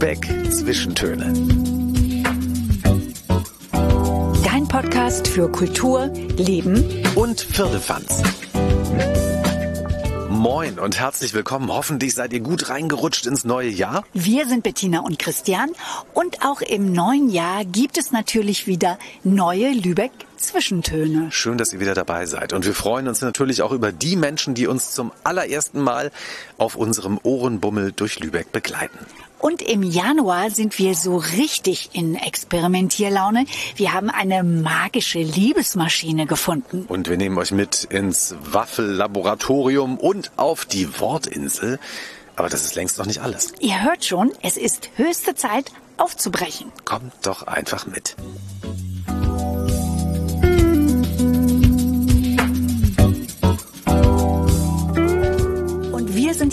Lübeck Zwischentöne. Dein Podcast für Kultur, Leben und Firlefanz. Moin und herzlich willkommen. Hoffentlich seid ihr gut reingerutscht ins neue Jahr. Wir sind Bettina und Christian und auch im neuen Jahr gibt es natürlich wieder neue Lübeck Zwischentöne. Schön, dass ihr wieder dabei seid. Und wir freuen uns natürlich auch über die Menschen, die uns zum allerersten Mal auf unserem Ohrenbummel durch Lübeck begleiten. Und im Januar sind wir so richtig in Experimentierlaune. Wir haben eine magische Liebesmaschine gefunden. Und wir nehmen euch mit ins Waffellaboratorium und auf die Wortinsel. Aber das ist längst noch nicht alles. Ihr hört schon, es ist höchste Zeit aufzubrechen. Kommt doch einfach mit.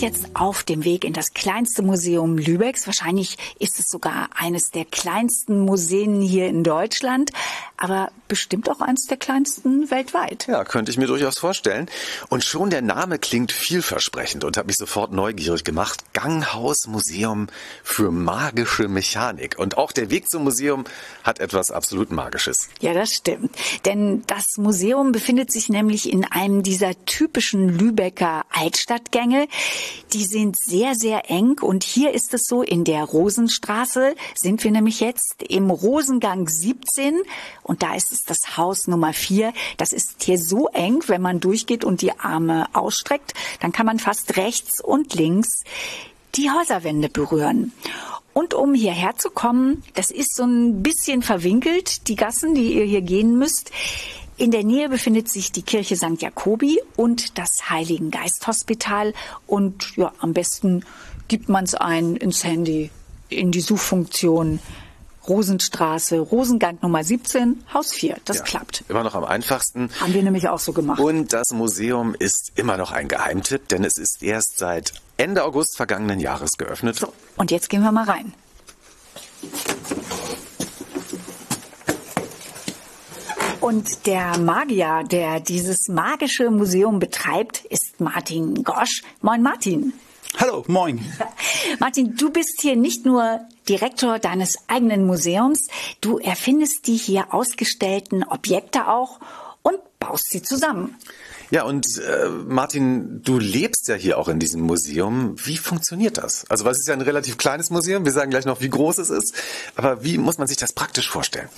Jetzt auf dem Weg in das kleinste Museum Lübecks. Wahrscheinlich ist es sogar eines der kleinsten Museen hier in Deutschland, aber bestimmt auch eines der kleinsten weltweit. Ja, könnte ich mir durchaus vorstellen. Und schon der Name klingt vielversprechend und hat mich sofort neugierig gemacht. Ganghaus Museum für magische Mechanik. Und auch der Weg zum Museum hat etwas absolut Magisches. Ja, das stimmt. Denn das Museum befindet sich nämlich in einem dieser typischen Lübecker Altstadtgänge. Die sind sehr, sehr eng und hier ist es so, in der Rosenstraße sind wir nämlich jetzt im Rosengang 17 und da ist es das Haus Nummer 4. Das ist hier so eng, wenn man durchgeht und die Arme ausstreckt, dann kann man fast rechts und links die Häuserwände berühren. Und um hierher zu kommen, das ist so ein bisschen verwinkelt, die Gassen, die ihr hier gehen müsst. In der Nähe befindet sich die Kirche St. Jakobi und das Heiligen Geist Hospital. Und ja, am besten gibt man es ein ins Handy, in die Suchfunktion. Rosenstraße, Rosengang Nummer 17, Haus 4. Das ja, klappt. Immer noch am einfachsten. Haben wir nämlich auch so gemacht. Und das Museum ist immer noch ein Geheimtipp, denn es ist erst seit Ende August vergangenen Jahres geöffnet. So, und jetzt gehen wir mal rein. Und der Magier, der dieses magische Museum betreibt, ist Martin Gosch. Moin Martin. Hallo, moin. Martin, du bist hier nicht nur Direktor deines eigenen Museums, du erfindest die hier ausgestellten Objekte auch und baust sie zusammen. Ja, und äh, Martin, du lebst ja hier auch in diesem Museum. Wie funktioniert das? Also, was ist ja ein relativ kleines Museum. Wir sagen gleich noch, wie groß es ist. Aber wie muss man sich das praktisch vorstellen?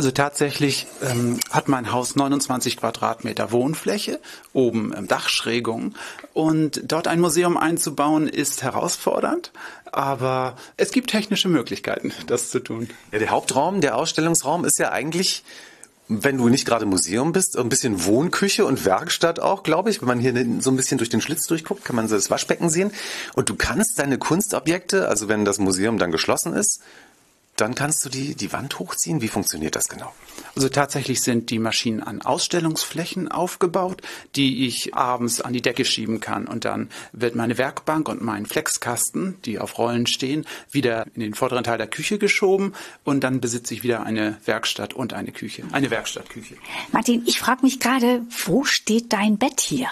Also tatsächlich ähm, hat mein Haus 29 Quadratmeter Wohnfläche, oben ähm, Dachschrägung. Und dort ein Museum einzubauen ist herausfordernd, aber es gibt technische Möglichkeiten, das zu tun. Ja, der Hauptraum, der Ausstellungsraum ist ja eigentlich wenn du nicht gerade Museum bist, ein bisschen Wohnküche und Werkstatt auch, glaube ich. Wenn man hier so ein bisschen durch den Schlitz durchguckt, kann man so das Waschbecken sehen. Und du kannst deine Kunstobjekte, also wenn das Museum dann geschlossen ist, dann kannst du die, die Wand hochziehen. Wie funktioniert das genau? Also tatsächlich sind die Maschinen an Ausstellungsflächen aufgebaut, die ich abends an die Decke schieben kann. Und dann wird meine Werkbank und mein Flexkasten, die auf Rollen stehen, wieder in den vorderen Teil der Küche geschoben. Und dann besitze ich wieder eine Werkstatt und eine Küche. Eine Werkstattküche. Martin, ich frage mich gerade, wo steht dein Bett hier?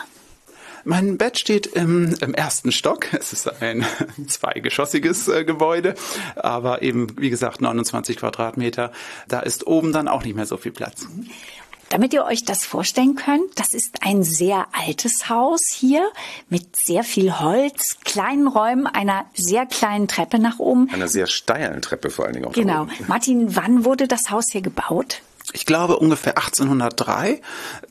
Mein Bett steht im, im ersten Stock. Es ist ein zweigeschossiges äh, Gebäude, aber eben, wie gesagt, 29 Quadratmeter. Da ist oben dann auch nicht mehr so viel Platz. Damit ihr euch das vorstellen könnt, das ist ein sehr altes Haus hier mit sehr viel Holz, kleinen Räumen, einer sehr kleinen Treppe nach oben. Einer sehr steilen Treppe vor allen Dingen auch. Genau. Martin, wann wurde das Haus hier gebaut? Ich glaube ungefähr 1803.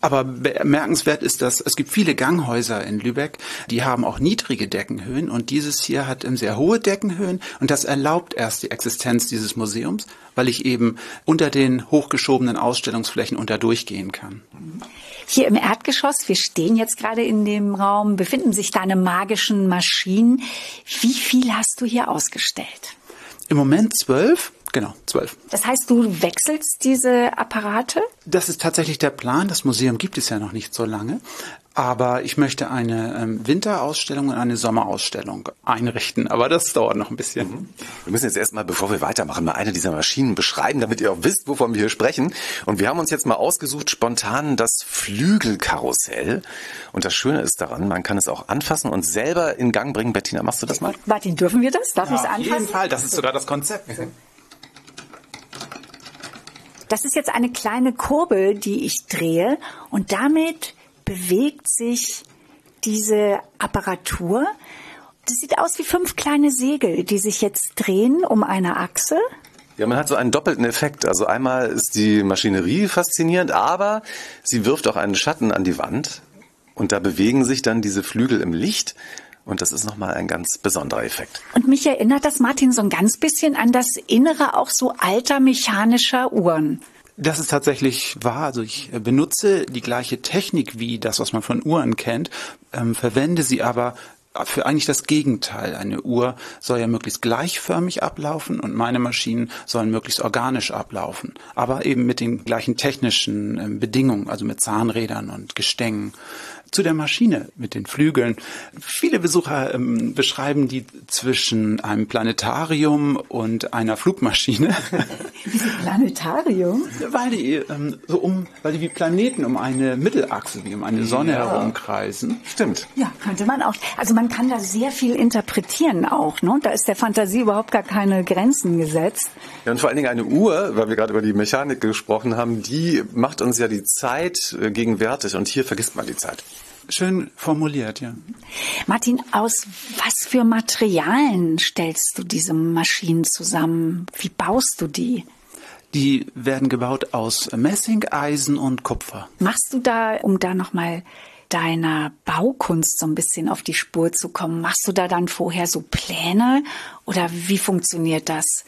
Aber bemerkenswert ist, dass es gibt viele Ganghäuser in Lübeck, die haben auch niedrige Deckenhöhen und dieses hier hat sehr hohe Deckenhöhen und das erlaubt erst die Existenz dieses Museums, weil ich eben unter den hochgeschobenen Ausstellungsflächen unter durchgehen kann. Hier im Erdgeschoss, wir stehen jetzt gerade in dem Raum, befinden sich deine magischen Maschinen. Wie viel hast du hier ausgestellt? Im Moment zwölf. Genau, zwölf. Das heißt, du wechselst diese Apparate? Das ist tatsächlich der Plan. Das Museum gibt es ja noch nicht so lange. aber ich möchte eine ähm, Winterausstellung und eine Sommerausstellung einrichten. Aber das dauert noch ein bisschen. Mhm. Wir müssen jetzt erstmal, bevor wir weitermachen, mal eine dieser Maschinen beschreiben, damit ihr auch wisst, wovon wir hier sprechen. Und wir haben uns jetzt mal ausgesucht, spontan das Flügelkarussell. Und das Schöne ist daran, man kann es auch anfassen und selber in Gang bringen. Bettina, machst du das mal? Martin, dürfen wir das? Darf ja, ich es anfassen? Auf jeden Fall, das ist sogar das Konzept. Das ist jetzt eine kleine Kurbel, die ich drehe und damit bewegt sich diese Apparatur. Das sieht aus wie fünf kleine Segel, die sich jetzt drehen um eine Achse. Ja, man hat so einen doppelten Effekt. Also einmal ist die Maschinerie faszinierend, aber sie wirft auch einen Schatten an die Wand und da bewegen sich dann diese Flügel im Licht. Und das ist nochmal ein ganz besonderer Effekt. Und mich erinnert das, Martin, so ein ganz bisschen an das Innere auch so alter mechanischer Uhren. Das ist tatsächlich wahr. Also ich benutze die gleiche Technik wie das, was man von Uhren kennt, ähm, verwende sie aber für eigentlich das Gegenteil. Eine Uhr soll ja möglichst gleichförmig ablaufen und meine Maschinen sollen möglichst organisch ablaufen. Aber eben mit den gleichen technischen ähm, Bedingungen, also mit Zahnrädern und Gestängen zu der Maschine mit den Flügeln. Viele Besucher ähm, beschreiben die zwischen einem Planetarium und einer Flugmaschine. Wieso Planetarium? Weil die ähm, so um, weil die wie Planeten um eine Mittelachse, wie um eine Sonne ja. herumkreisen. Stimmt. Ja, könnte man auch. Also man kann da sehr viel interpretieren auch. Ne? Da ist der Fantasie überhaupt gar keine Grenzen gesetzt. Ja, und vor allen Dingen eine Uhr, weil wir gerade über die Mechanik gesprochen haben, die macht uns ja die Zeit äh, gegenwärtig und hier vergisst man die Zeit. Schön formuliert, ja. Martin, aus was für Materialien stellst du diese Maschinen zusammen? Wie baust du die? Die werden gebaut aus Messing, Eisen und Kupfer. Machst du da, um da nochmal deiner Baukunst so ein bisschen auf die Spur zu kommen, machst du da dann vorher so Pläne oder wie funktioniert das?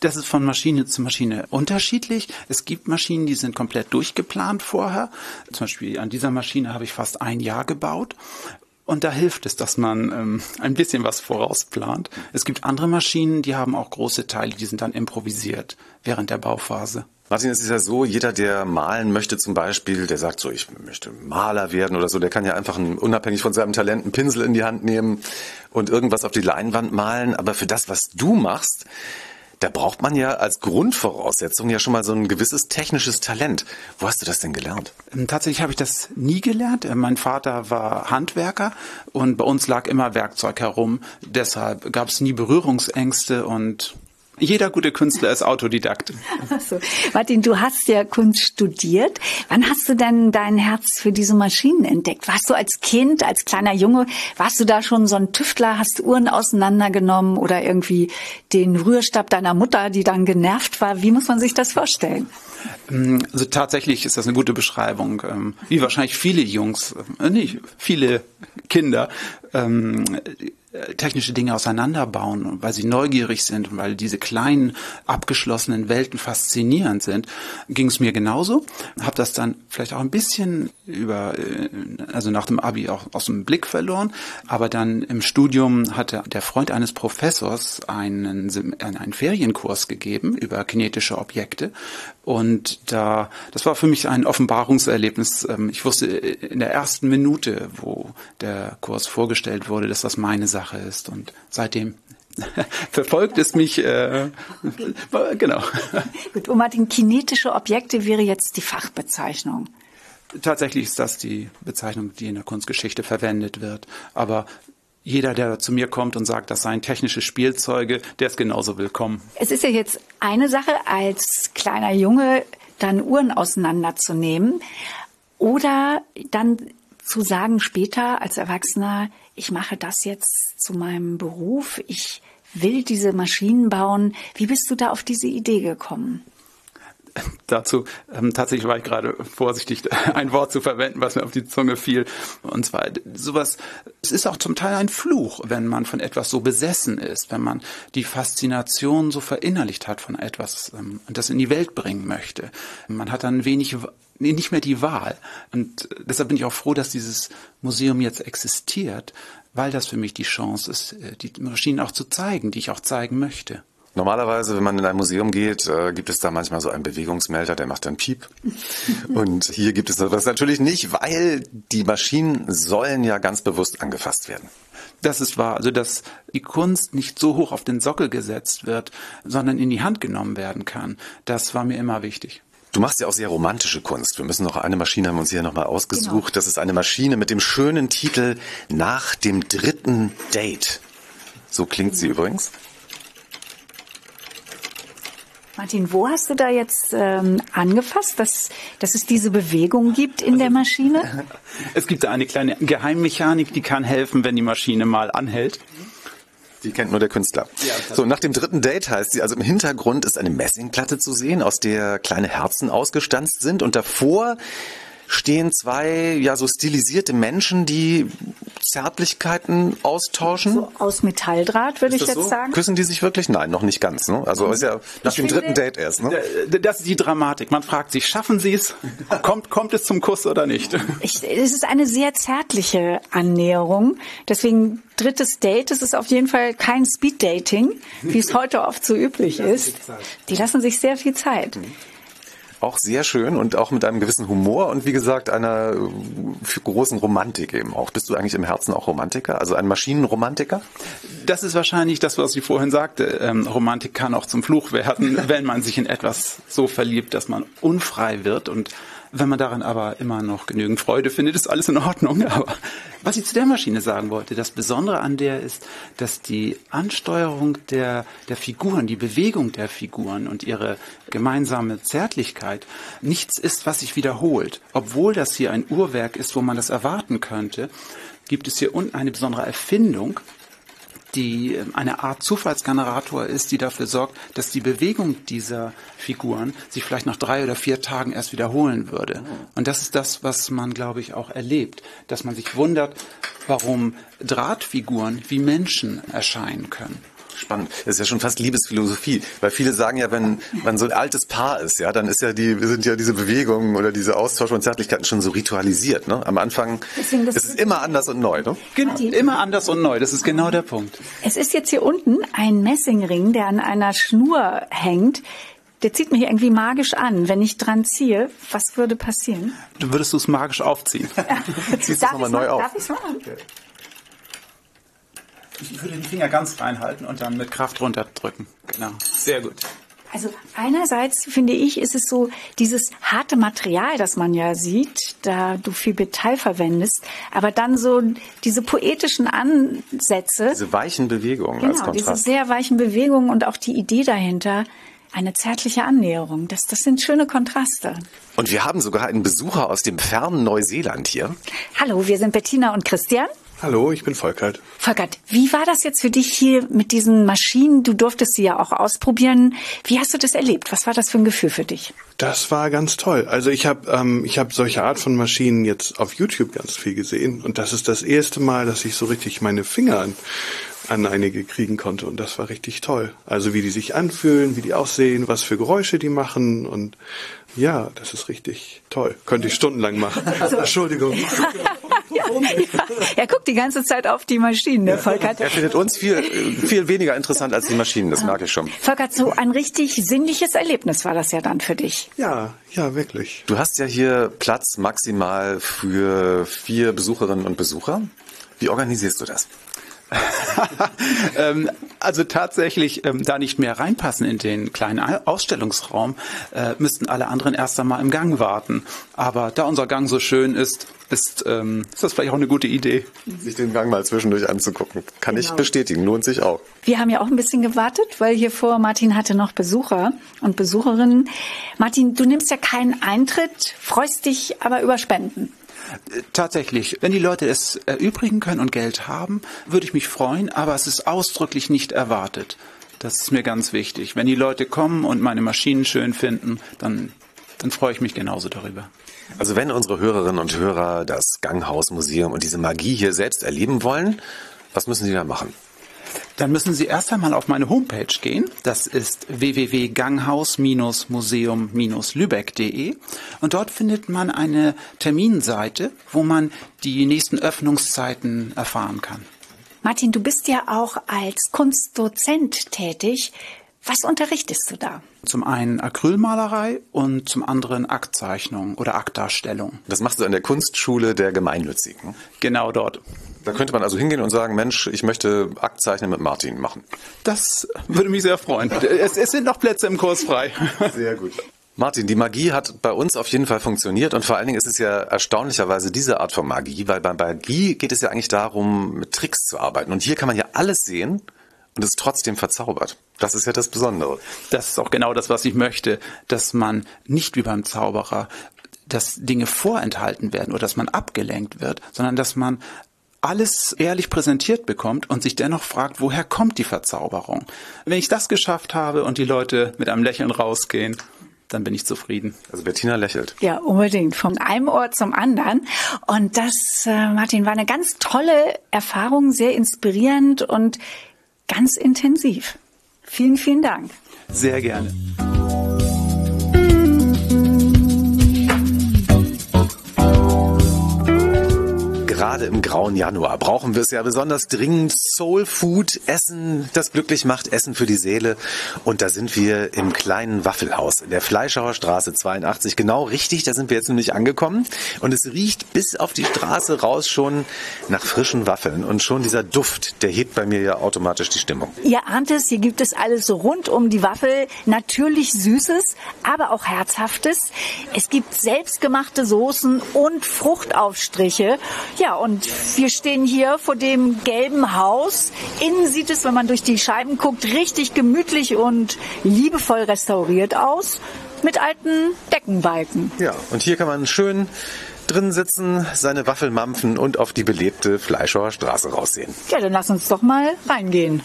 Das ist von Maschine zu Maschine unterschiedlich. Es gibt Maschinen, die sind komplett durchgeplant vorher. Zum Beispiel an dieser Maschine habe ich fast ein Jahr gebaut. Und da hilft es, dass man ähm, ein bisschen was vorausplant. Es gibt andere Maschinen, die haben auch große Teile, die sind dann improvisiert während der Bauphase. Martin, es ist ja so, jeder, der malen möchte zum Beispiel, der sagt so, ich möchte Maler werden oder so, der kann ja einfach einen, unabhängig von seinem Talent einen Pinsel in die Hand nehmen und irgendwas auf die Leinwand malen. Aber für das, was du machst, da braucht man ja als Grundvoraussetzung ja schon mal so ein gewisses technisches Talent. Wo hast du das denn gelernt? Ähm, tatsächlich habe ich das nie gelernt. Äh, mein Vater war Handwerker und bei uns lag immer Werkzeug herum. Deshalb gab es nie Berührungsängste und jeder gute Künstler ist Autodidakt. Also, Martin, du hast ja Kunst studiert. Wann hast du denn dein Herz für diese Maschinen entdeckt? Warst du als Kind, als kleiner Junge, warst du da schon so ein Tüftler, hast Uhren auseinandergenommen oder irgendwie den Rührstab deiner Mutter, die dann genervt war? Wie muss man sich das vorstellen? Ähm, also tatsächlich ist das eine gute Beschreibung. Ähm, wie wahrscheinlich viele Jungs, äh, nicht viele Kinder, ähm, äh, technische Dinge auseinanderbauen, weil sie neugierig sind, weil diese kleinen abgeschlossenen Welten faszinierend sind, ging es mir genauso. Habe das dann vielleicht auch ein bisschen über, äh, also nach dem Abi auch aus dem Blick verloren. Aber dann im Studium hatte der Freund eines Professors einen, einen Ferienkurs gegeben über kinetische Objekte. Und da, das war für mich ein Offenbarungserlebnis. Ähm, ich wusste in der ersten Minute, wo der Kurs vorgestellt wurde, dass das meine Sache ist. Und seitdem verfolgt es mich, äh, genau. Gut, und Martin, kinetische Objekte wäre jetzt die Fachbezeichnung. Tatsächlich ist das die Bezeichnung, die in der Kunstgeschichte verwendet wird. Aber jeder, der zu mir kommt und sagt, das seien technische Spielzeuge, der ist genauso willkommen. Es ist ja jetzt eine Sache, als kleiner Junge dann Uhren auseinanderzunehmen oder dann zu sagen später als Erwachsener, ich mache das jetzt zu meinem Beruf, ich will diese Maschinen bauen. Wie bist du da auf diese Idee gekommen? Dazu ähm, tatsächlich war ich gerade vorsichtig, ein Wort zu verwenden, was mir auf die Zunge fiel. Und zwar sowas, es ist auch zum Teil ein Fluch, wenn man von etwas so besessen ist, wenn man die Faszination so verinnerlicht hat von etwas ähm, und das in die Welt bringen möchte. Man hat dann wenig nicht mehr die Wahl. Und deshalb bin ich auch froh, dass dieses Museum jetzt existiert, weil das für mich die Chance ist, äh, die Maschinen auch zu zeigen, die ich auch zeigen möchte. Normalerweise, wenn man in ein Museum geht, äh, gibt es da manchmal so einen Bewegungsmelder, der macht dann Piep. Und hier gibt es das natürlich nicht, weil die Maschinen sollen ja ganz bewusst angefasst werden. Das ist wahr. Also, dass die Kunst nicht so hoch auf den Sockel gesetzt wird, sondern in die Hand genommen werden kann, das war mir immer wichtig. Du machst ja auch sehr romantische Kunst. Wir müssen noch eine Maschine haben wir uns hier nochmal ausgesucht. Genau. Das ist eine Maschine mit dem schönen Titel Nach dem dritten Date. So klingt sie übrigens. Martin, wo hast du da jetzt ähm, angefasst, dass, dass es diese Bewegung gibt in also, der Maschine? Es gibt da eine kleine Geheimmechanik, die kann helfen, wenn die Maschine mal anhält. Die kennt nur der Künstler. Ja, so, nach dem dritten Date heißt sie, also im Hintergrund ist eine Messingplatte zu sehen, aus der kleine Herzen ausgestanzt sind und davor stehen zwei ja so stilisierte Menschen, die Zärtlichkeiten austauschen. So aus Metalldraht würde ich jetzt so? sagen. Küssen die sich wirklich? Nein, noch nicht ganz. Ne? Also mhm. ist ja nach ich dem dritten Date erst. Ne? Das ist die Dramatik. Man fragt sich, schaffen sie es? kommt, kommt es zum Kuss oder nicht? Ich, es ist eine sehr zärtliche Annäherung. Deswegen drittes Date, es ist auf jeden Fall kein Speed-Dating, wie es heute oft so üblich ist. Die lassen sich sehr viel Zeit. Mhm auch sehr schön und auch mit einem gewissen Humor und wie gesagt einer äh, großen Romantik eben auch. Bist du eigentlich im Herzen auch Romantiker, also ein Maschinenromantiker? Das ist wahrscheinlich das, was ich vorhin sagte. Ähm, Romantik kann auch zum Fluch werden, wenn man sich in etwas so verliebt, dass man unfrei wird und wenn man daran aber immer noch genügend Freude findet, ist alles in Ordnung. Aber was ich zu der Maschine sagen wollte, das Besondere an der ist, dass die Ansteuerung der, der Figuren, die Bewegung der Figuren und ihre gemeinsame Zärtlichkeit nichts ist, was sich wiederholt. Obwohl das hier ein Uhrwerk ist, wo man das erwarten könnte, gibt es hier unten eine besondere Erfindung, die ähm, eine Art Zufallsgenerator ist, die dafür sorgt, dass die Bewegung dieser Figuren sich vielleicht nach drei oder vier Tagen erst wiederholen würde. Und das ist das, was man, glaube ich, auch erlebt, dass man sich wundert, warum Drahtfiguren wie Menschen erscheinen können spannend. Das ist ja schon fast Liebesphilosophie, weil viele sagen ja, wenn man so ein altes Paar ist, ja, dann ist ja die sind ja diese Bewegungen oder diese Austausch und Zärtlichkeiten schon so ritualisiert. Ne? Am Anfang Deswegen, ist es immer anders und neu. Ne? Genau, immer anders und neu. Das ist genau der Punkt. Es ist jetzt hier unten ein Messingring, der an einer Schnur hängt. Der zieht mich irgendwie magisch an. Wenn ich dran ziehe, was würde passieren? Du würdest du es magisch aufziehen. Ziehst du es nochmal neu auf. Darf ich's machen? Okay. Ich würde den Finger ganz reinhalten und dann mit Kraft runterdrücken. Genau. Sehr gut. Also einerseits finde ich, ist es so dieses harte Material, das man ja sieht, da du viel Metall verwendest, aber dann so diese poetischen Ansätze. Diese weichen Bewegungen genau, als Kontrast. diese sehr weichen Bewegungen und auch die Idee dahinter, eine zärtliche Annäherung. Das, das sind schöne Kontraste. Und wir haben sogar einen Besucher aus dem fernen Neuseeland hier. Hallo, wir sind Bettina und Christian. Hallo, ich bin Volkert. Volkert, wie war das jetzt für dich hier mit diesen Maschinen? Du durftest sie ja auch ausprobieren. Wie hast du das erlebt? Was war das für ein Gefühl für dich? Das war ganz toll. Also ich habe ähm, ich habe solche Art von Maschinen jetzt auf YouTube ganz viel gesehen und das ist das erste Mal, dass ich so richtig meine Finger an, an einige kriegen konnte und das war richtig toll. Also wie die sich anfühlen, wie die aussehen, was für Geräusche die machen und ja, das ist richtig toll. Könnte ich stundenlang machen. Entschuldigung. ja, ja. Er guckt die ganze Zeit auf die Maschinen, der Volkert. Er findet uns viel, viel weniger interessant als die Maschinen, das mag ich schon. Volkert, so ein richtig sinnliches Erlebnis war das ja dann für dich. Ja, ja, wirklich. Du hast ja hier Platz maximal für vier Besucherinnen und Besucher. Wie organisierst du das? ähm, also tatsächlich, ähm, da nicht mehr reinpassen in den kleinen Ausstellungsraum, äh, müssten alle anderen erst einmal im Gang warten. Aber da unser Gang so schön ist, ist, ähm, ist das vielleicht auch eine gute Idee. Sich den Gang mal zwischendurch anzugucken. Kann genau. ich bestätigen, lohnt sich auch. Wir haben ja auch ein bisschen gewartet, weil hier vor Martin hatte noch Besucher und Besucherinnen. Martin, du nimmst ja keinen Eintritt, freust dich aber über Spenden. Tatsächlich, wenn die Leute es erübrigen können und Geld haben, würde ich mich freuen, aber es ist ausdrücklich nicht erwartet. Das ist mir ganz wichtig. Wenn die Leute kommen und meine Maschinen schön finden, dann, dann freue ich mich genauso darüber. Also wenn unsere Hörerinnen und Hörer das Ganghausmuseum und diese Magie hier selbst erleben wollen, was müssen sie da machen? Dann müssen Sie erst einmal auf meine Homepage gehen. Das ist www.ganghaus-museum-lübeck.de und dort findet man eine Terminseite, wo man die nächsten Öffnungszeiten erfahren kann. Martin, du bist ja auch als Kunstdozent tätig. Was unterrichtest du da? Zum einen Acrylmalerei und zum anderen Aktzeichnung oder Aktdarstellung. Das machst du an der Kunstschule der Gemeinnützigen. Genau dort. Da könnte man also hingehen und sagen, Mensch, ich möchte Aktzeichnen mit Martin machen. Das würde mich sehr freuen. Es, es sind noch Plätze im Kurs frei. Sehr gut. Martin, die Magie hat bei uns auf jeden Fall funktioniert und vor allen Dingen ist es ja erstaunlicherweise diese Art von Magie, weil bei Magie geht es ja eigentlich darum, mit Tricks zu arbeiten. Und hier kann man ja alles sehen und es trotzdem verzaubert. Das ist ja das Besondere. Das ist auch genau das, was ich möchte, dass man nicht wie beim Zauberer, dass Dinge vorenthalten werden oder dass man abgelenkt wird, sondern dass man alles ehrlich präsentiert bekommt und sich dennoch fragt, woher kommt die Verzauberung? Wenn ich das geschafft habe und die Leute mit einem Lächeln rausgehen, dann bin ich zufrieden. Also Bettina lächelt. Ja, unbedingt. Von einem Ort zum anderen. Und das, äh, Martin, war eine ganz tolle Erfahrung, sehr inspirierend und ganz intensiv. Vielen, vielen Dank. Sehr gerne. Gerade im grauen Januar brauchen wir es ja besonders dringend. Soul Food, Essen, das glücklich macht, Essen für die Seele. Und da sind wir im kleinen Waffelhaus in der Fleischhauer Straße 82. Genau richtig, da sind wir jetzt nämlich angekommen. Und es riecht bis auf die Straße raus schon nach frischen Waffeln. Und schon dieser Duft, der hebt bei mir ja automatisch die Stimmung. Ihr ahnt es, hier gibt es alles rund um die Waffel. Natürlich Süßes, aber auch Herzhaftes. Es gibt selbstgemachte Soßen und Fruchtaufstriche. Ja, und wir stehen hier vor dem gelben Haus. Innen sieht es, wenn man durch die Scheiben guckt, richtig gemütlich und liebevoll restauriert aus. Mit alten Deckenbalken. Ja, und hier kann man schön drin sitzen, seine Waffel mampfen und auf die belebte Fleischhauer Straße raussehen. Ja, dann lass uns doch mal reingehen.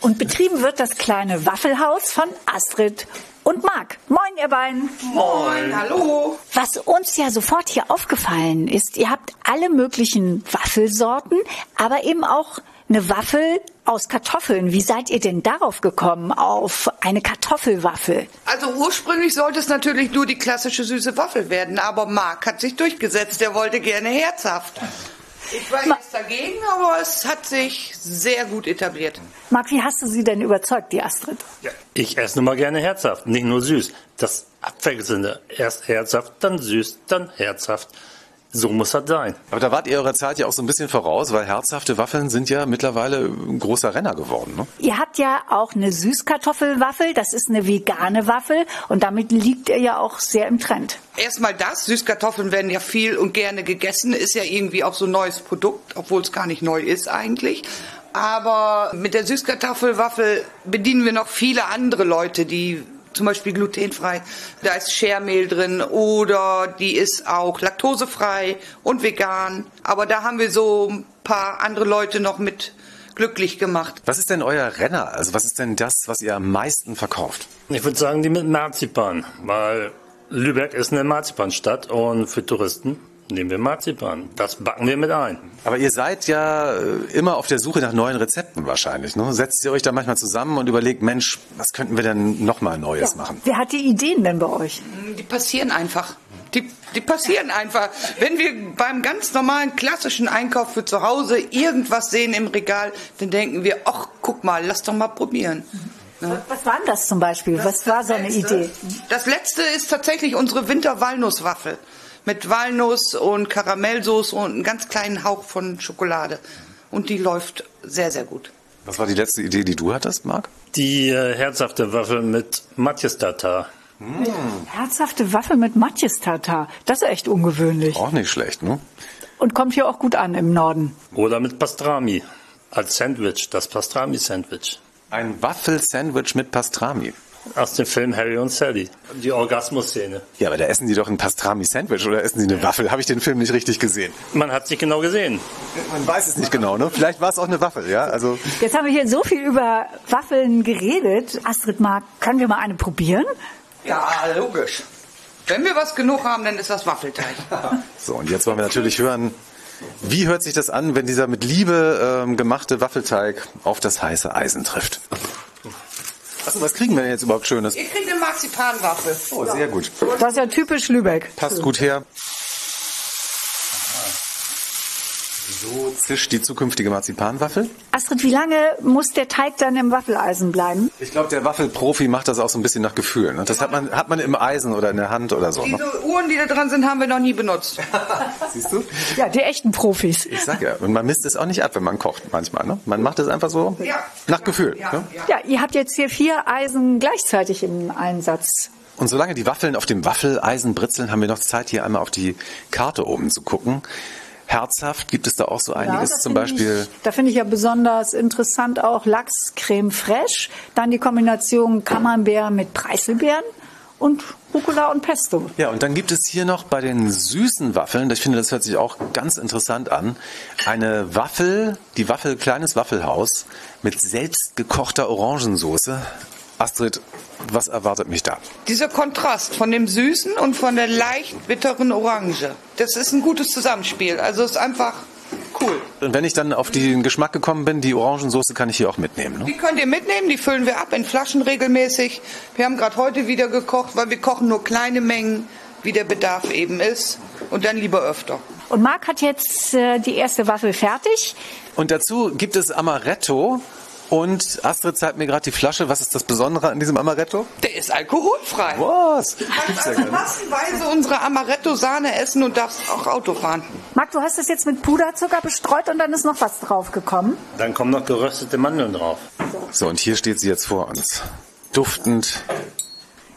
Und betrieben wird das kleine Waffelhaus von Astrid und Marc. Moin, ihr beiden. Moin, hallo. Was uns ja sofort hier aufgefallen ist, ihr habt alle möglichen Waffelsorten, aber eben auch eine Waffel aus Kartoffeln. Wie seid ihr denn darauf gekommen, auf eine Kartoffelwaffel? Also ursprünglich sollte es natürlich nur die klassische süße Waffel werden, aber Marc hat sich durchgesetzt, der wollte gerne herzhaft. Ich war Ma- jetzt dagegen, aber es hat sich sehr gut etabliert. Marc, wie hast du sie denn überzeugt, die Astrid? Ja, ich esse nun mal gerne herzhaft, nicht nur süß. Das Abwechselnde. Erst herzhaft, dann süß, dann herzhaft. So muss das sein. Aber da wart ihr eurer Zeit ja auch so ein bisschen voraus, weil herzhafte Waffeln sind ja mittlerweile ein großer Renner geworden. Ne? Ihr habt ja auch eine Süßkartoffelwaffel, das ist eine vegane Waffel und damit liegt ihr ja auch sehr im Trend. Erstmal das, Süßkartoffeln werden ja viel und gerne gegessen, ist ja irgendwie auch so ein neues Produkt, obwohl es gar nicht neu ist eigentlich. Aber mit der Süßkartoffelwaffel bedienen wir noch viele andere Leute, die zum Beispiel glutenfrei, da ist Schermehl drin oder die ist auch laktosefrei und vegan. Aber da haben wir so ein paar andere Leute noch mit glücklich gemacht. Was ist denn euer Renner? Also was ist denn das, was ihr am meisten verkauft? Ich würde sagen, die mit Marzipan, weil Lübeck ist eine Marzipanstadt und für Touristen nehmen wir Marzipan. Das backen wir mit ein. Aber ihr seid ja äh, immer auf der Suche nach neuen Rezepten wahrscheinlich. Ne? Setzt ihr euch da manchmal zusammen und überlegt, Mensch, was könnten wir denn nochmal Neues machen? Wer hat die Ideen denn bei euch? Die passieren einfach. Die, die passieren einfach. Wenn wir beim ganz normalen klassischen Einkauf für zu Hause irgendwas sehen im Regal, dann denken wir, ach, guck mal, lass doch mal probieren. Was war denn das zum Beispiel? Was war so eine Letzte- Idee? Das letzte ist tatsächlich unsere Winter-Walnusswaffel. Mit Walnuss und Karamellsoße und einem ganz kleinen Hauch von Schokolade. Und die läuft sehr, sehr gut. Was war die letzte Idee, die du hattest, Marc? Die äh, herzhafte Waffel mit Matjes-Tatar. Herzhafte Waffel mit Matjes-Tatar. Das ist echt ungewöhnlich. Auch nicht schlecht, ne? Und kommt hier auch gut an im Norden. Oder mit Pastrami. Als Sandwich, das Pastrami-Sandwich. Ein Waffelsandwich mit Pastrami. Aus dem Film Harry und Sally. Die Orgasmus-Szene. Ja, aber da essen die doch ein Pastrami-Sandwich oder essen die eine Waffel? Habe ich den Film nicht richtig gesehen? Man hat sich genau gesehen. Man weiß es nicht genau, ne? Vielleicht war es auch eine Waffel, ja? Also Jetzt haben wir hier so viel über Waffeln geredet. Astrid Mark, können wir mal eine probieren? Ja, logisch. Wenn wir was genug haben, dann ist das Waffelteig. So, und jetzt wollen wir natürlich hören, wie hört sich das an, wenn dieser mit Liebe ähm, gemachte Waffelteig auf das heiße Eisen trifft? Achso, was kriegen wir denn jetzt überhaupt Schönes? Ihr kriegt eine Marzipanwaffel. Oh, sehr gut. Das ist ja typisch Lübeck. Passt gut her. So zischt die zukünftige Marzipanwaffel. Astrid, wie lange muss der Teig dann im Waffeleisen bleiben? Ich glaube, der Waffelprofi macht das auch so ein bisschen nach Gefühl. Ne? Das hat man, hat man im Eisen oder in der Hand oder so. Ne? Diese Uhren, die da dran sind, haben wir noch nie benutzt. Siehst du? Ja, die echten Profis. Ich sag ja, und man misst es auch nicht ab, wenn man kocht manchmal. Ne? Man macht es einfach so Ja. nach Gefühl. Ja, ne? Ja, ihr habt jetzt hier vier Eisen gleichzeitig im Einsatz. Und solange die Waffeln auf dem Waffeleisen britzeln, haben wir noch Zeit, hier einmal auf die Karte oben zu gucken. Herzhaft gibt es da auch so einiges, das zum Beispiel. Ich, da finde ich ja besonders interessant auch Lachs Creme Fraiche, dann die Kombination Camembert mit Preiselbeeren und Rucola und Pesto. Ja, und dann gibt es hier noch bei den süßen Waffeln, ich finde, das hört sich auch ganz interessant an, eine Waffel, die Waffel, kleines Waffelhaus mit selbstgekochter Orangensoße. Astrid, was erwartet mich da? Dieser Kontrast von dem Süßen und von der leicht bitteren Orange. Das ist ein gutes Zusammenspiel. Also ist einfach cool. Und wenn ich dann auf den Geschmack gekommen bin, die Orangensoße kann ich hier auch mitnehmen. Ne? Die könnt ihr mitnehmen, die füllen wir ab in Flaschen regelmäßig. Wir haben gerade heute wieder gekocht, weil wir kochen nur kleine Mengen, wie der Bedarf eben ist. Und dann lieber öfter. Und Marc hat jetzt äh, die erste Waffel fertig. Und dazu gibt es Amaretto. Und Astrid zeigt mir gerade die Flasche. Was ist das Besondere an diesem Amaretto? Der ist alkoholfrei. Was? Du kannst also massenweise unsere Amaretto-Sahne essen und darfst auch Auto fahren. Marc, du hast es jetzt mit Puderzucker bestreut und dann ist noch was draufgekommen. Dann kommen noch geröstete Mandeln drauf. So, und hier steht sie jetzt vor uns. Duftend.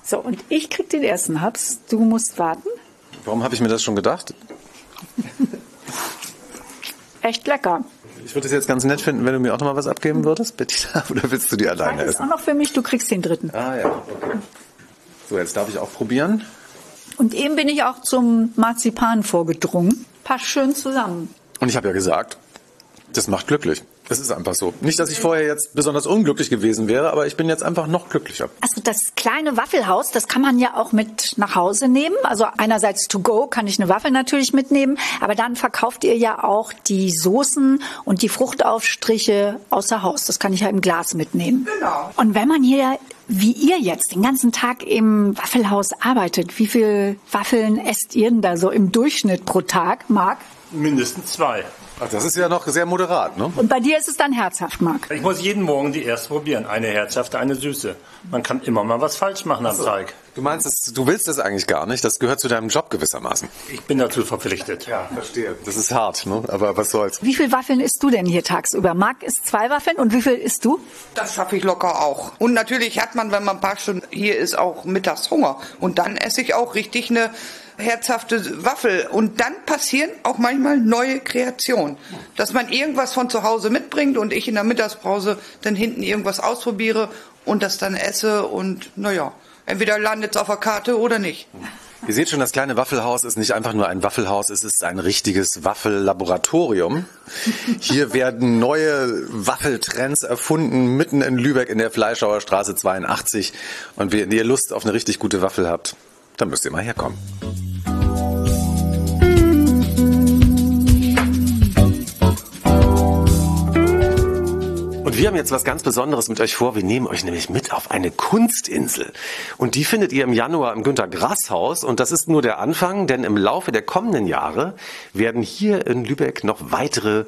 So, und ich krieg den ersten Haps. Du musst warten. Warum habe ich mir das schon gedacht? Echt lecker. Ich würde es jetzt ganz nett finden, wenn du mir auch noch mal was abgeben würdest, Bettina. Oder willst du die alleine Ist auch essen? noch für mich, du kriegst den dritten. Ah ja, okay. So, jetzt darf ich auch probieren. Und eben bin ich auch zum Marzipan vorgedrungen. Passt schön zusammen. Und ich habe ja gesagt, das macht glücklich. Es ist einfach so. Nicht, dass ich vorher jetzt besonders unglücklich gewesen wäre, aber ich bin jetzt einfach noch glücklicher. Also das kleine Waffelhaus, das kann man ja auch mit nach Hause nehmen. Also einerseits to go kann ich eine Waffel natürlich mitnehmen, aber dann verkauft ihr ja auch die Soßen und die Fruchtaufstriche außer Haus. Das kann ich ja im Glas mitnehmen. Genau. Und wenn man hier wie ihr jetzt den ganzen Tag im Waffelhaus arbeitet, wie viel Waffeln esst ihr denn da so im Durchschnitt pro Tag, Marc? Mindestens zwei. Ach, das ist ja noch sehr moderat, ne? Und bei dir ist es dann herzhaft, Marc. Ich muss jeden Morgen die erste probieren. Eine herzhafte, eine süße. Man kann immer mal was falsch machen am Teig. Du meinst, das, du willst das eigentlich gar nicht. Das gehört zu deinem Job gewissermaßen. Ich bin dazu verpflichtet. Ja, verstehe. Das ist hart, ne? Aber was soll's. Wie viel Waffeln isst du denn hier tagsüber? Marc isst zwei Waffeln und wie viel isst du? Das schaffe ich locker auch. Und natürlich hat man, wenn man ein paar Stunden hier ist, auch mittags Hunger. Und dann esse ich auch richtig eine herzhafte Waffel. Und dann passieren auch manchmal neue Kreationen. Dass man irgendwas von zu Hause mitbringt und ich in der Mittagspause dann hinten irgendwas ausprobiere und das dann esse und naja, entweder landet es auf der Karte oder nicht. Ihr seht schon, das kleine Waffelhaus ist nicht einfach nur ein Waffelhaus, es ist ein richtiges Waffellaboratorium. Hier werden neue Waffeltrends erfunden, mitten in Lübeck in der Fleischauer Straße 82. Und wenn ihr Lust auf eine richtig gute Waffel habt, dann müsst ihr mal herkommen. Und wir haben jetzt was ganz Besonderes mit euch vor. Wir nehmen euch nämlich mit auf eine Kunstinsel. Und die findet ihr im Januar im Günter Grass Haus. Und das ist nur der Anfang, denn im Laufe der kommenden Jahre werden hier in Lübeck noch weitere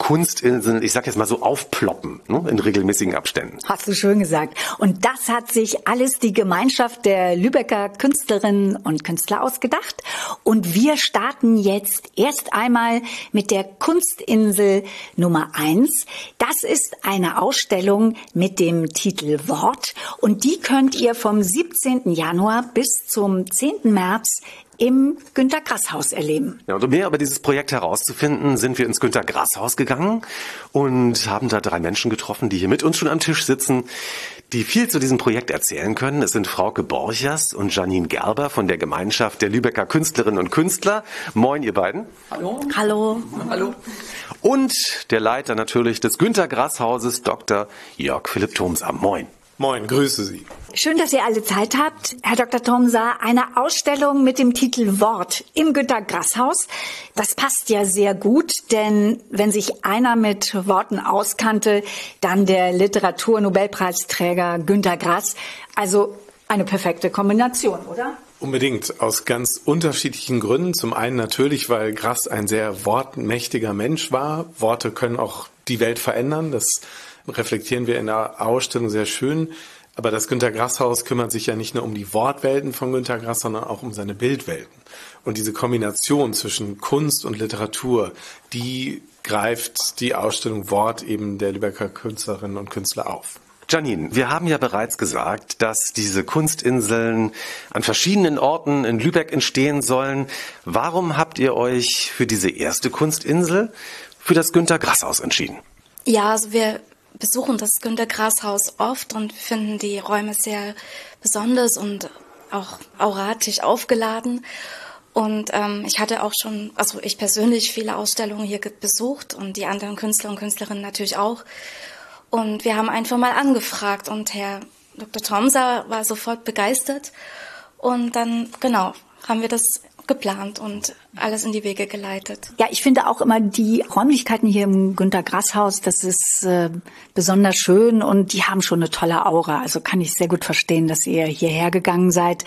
Kunstinseln, ich sag jetzt mal so, aufploppen, ne, in regelmäßigen Abständen. Hast du schön gesagt. Und das hat sich alles die Gemeinschaft der Lübecker Künstlerinnen und Künstler ausgedacht. Und wir starten jetzt erst einmal mit der Kunstinsel Nummer eins. Das ist eine Ausstellung mit dem Titel Wort. Und die könnt ihr vom 17. Januar bis zum 10. März im Günter Grass Haus erleben. Ja, und um mehr über dieses Projekt herauszufinden, sind wir ins Günter Grass Haus gegangen und haben da drei Menschen getroffen, die hier mit uns schon am Tisch sitzen, die viel zu diesem Projekt erzählen können. Es sind Frauke Borchers und Janine Gerber von der Gemeinschaft der Lübecker Künstlerinnen und Künstler. Moin, ihr beiden. Hallo. Hallo. Und der Leiter natürlich des Günter Grass Hauses, Dr. Jörg Philipp Thomsam. Moin. Moin, grüße Sie. Schön, dass ihr alle Zeit habt. Herr Dr. Thomsa, eine Ausstellung mit dem Titel Wort im Günter Grass Haus. Das passt ja sehr gut, denn wenn sich einer mit Worten auskannte, dann der Literaturnobelpreisträger Günter Grass. Also eine perfekte Kombination, oder? Unbedingt, aus ganz unterschiedlichen Gründen. Zum einen natürlich, weil Grass ein sehr wortmächtiger Mensch war. Worte können auch die Welt verändern. Das reflektieren wir in der Ausstellung sehr schön. Aber das Günter Grass Haus kümmert sich ja nicht nur um die Wortwelten von Günter Grass, sondern auch um seine Bildwelten. Und diese Kombination zwischen Kunst und Literatur, die greift die Ausstellung Wort eben der Lübecker Künstlerinnen und Künstler auf. Janine, wir haben ja bereits gesagt, dass diese Kunstinseln an verschiedenen Orten in Lübeck entstehen sollen. Warum habt ihr euch für diese erste Kunstinsel für das Günter Grass Haus entschieden? Ja, also wir besuchen das Günter Grass Haus oft und finden die Räume sehr besonders und auch auratisch aufgeladen. Und ähm, ich hatte auch schon, also ich persönlich viele Ausstellungen hier besucht und die anderen Künstler und Künstlerinnen natürlich auch. Und wir haben einfach mal angefragt und Herr Dr. Tomsa war sofort begeistert. Und dann, genau, haben wir das geplant und alles in die Wege geleitet. Ja, ich finde auch immer die Räumlichkeiten hier im Günter Grass Haus, das ist äh, besonders schön und die haben schon eine tolle Aura. Also kann ich sehr gut verstehen, dass ihr hierher gegangen seid.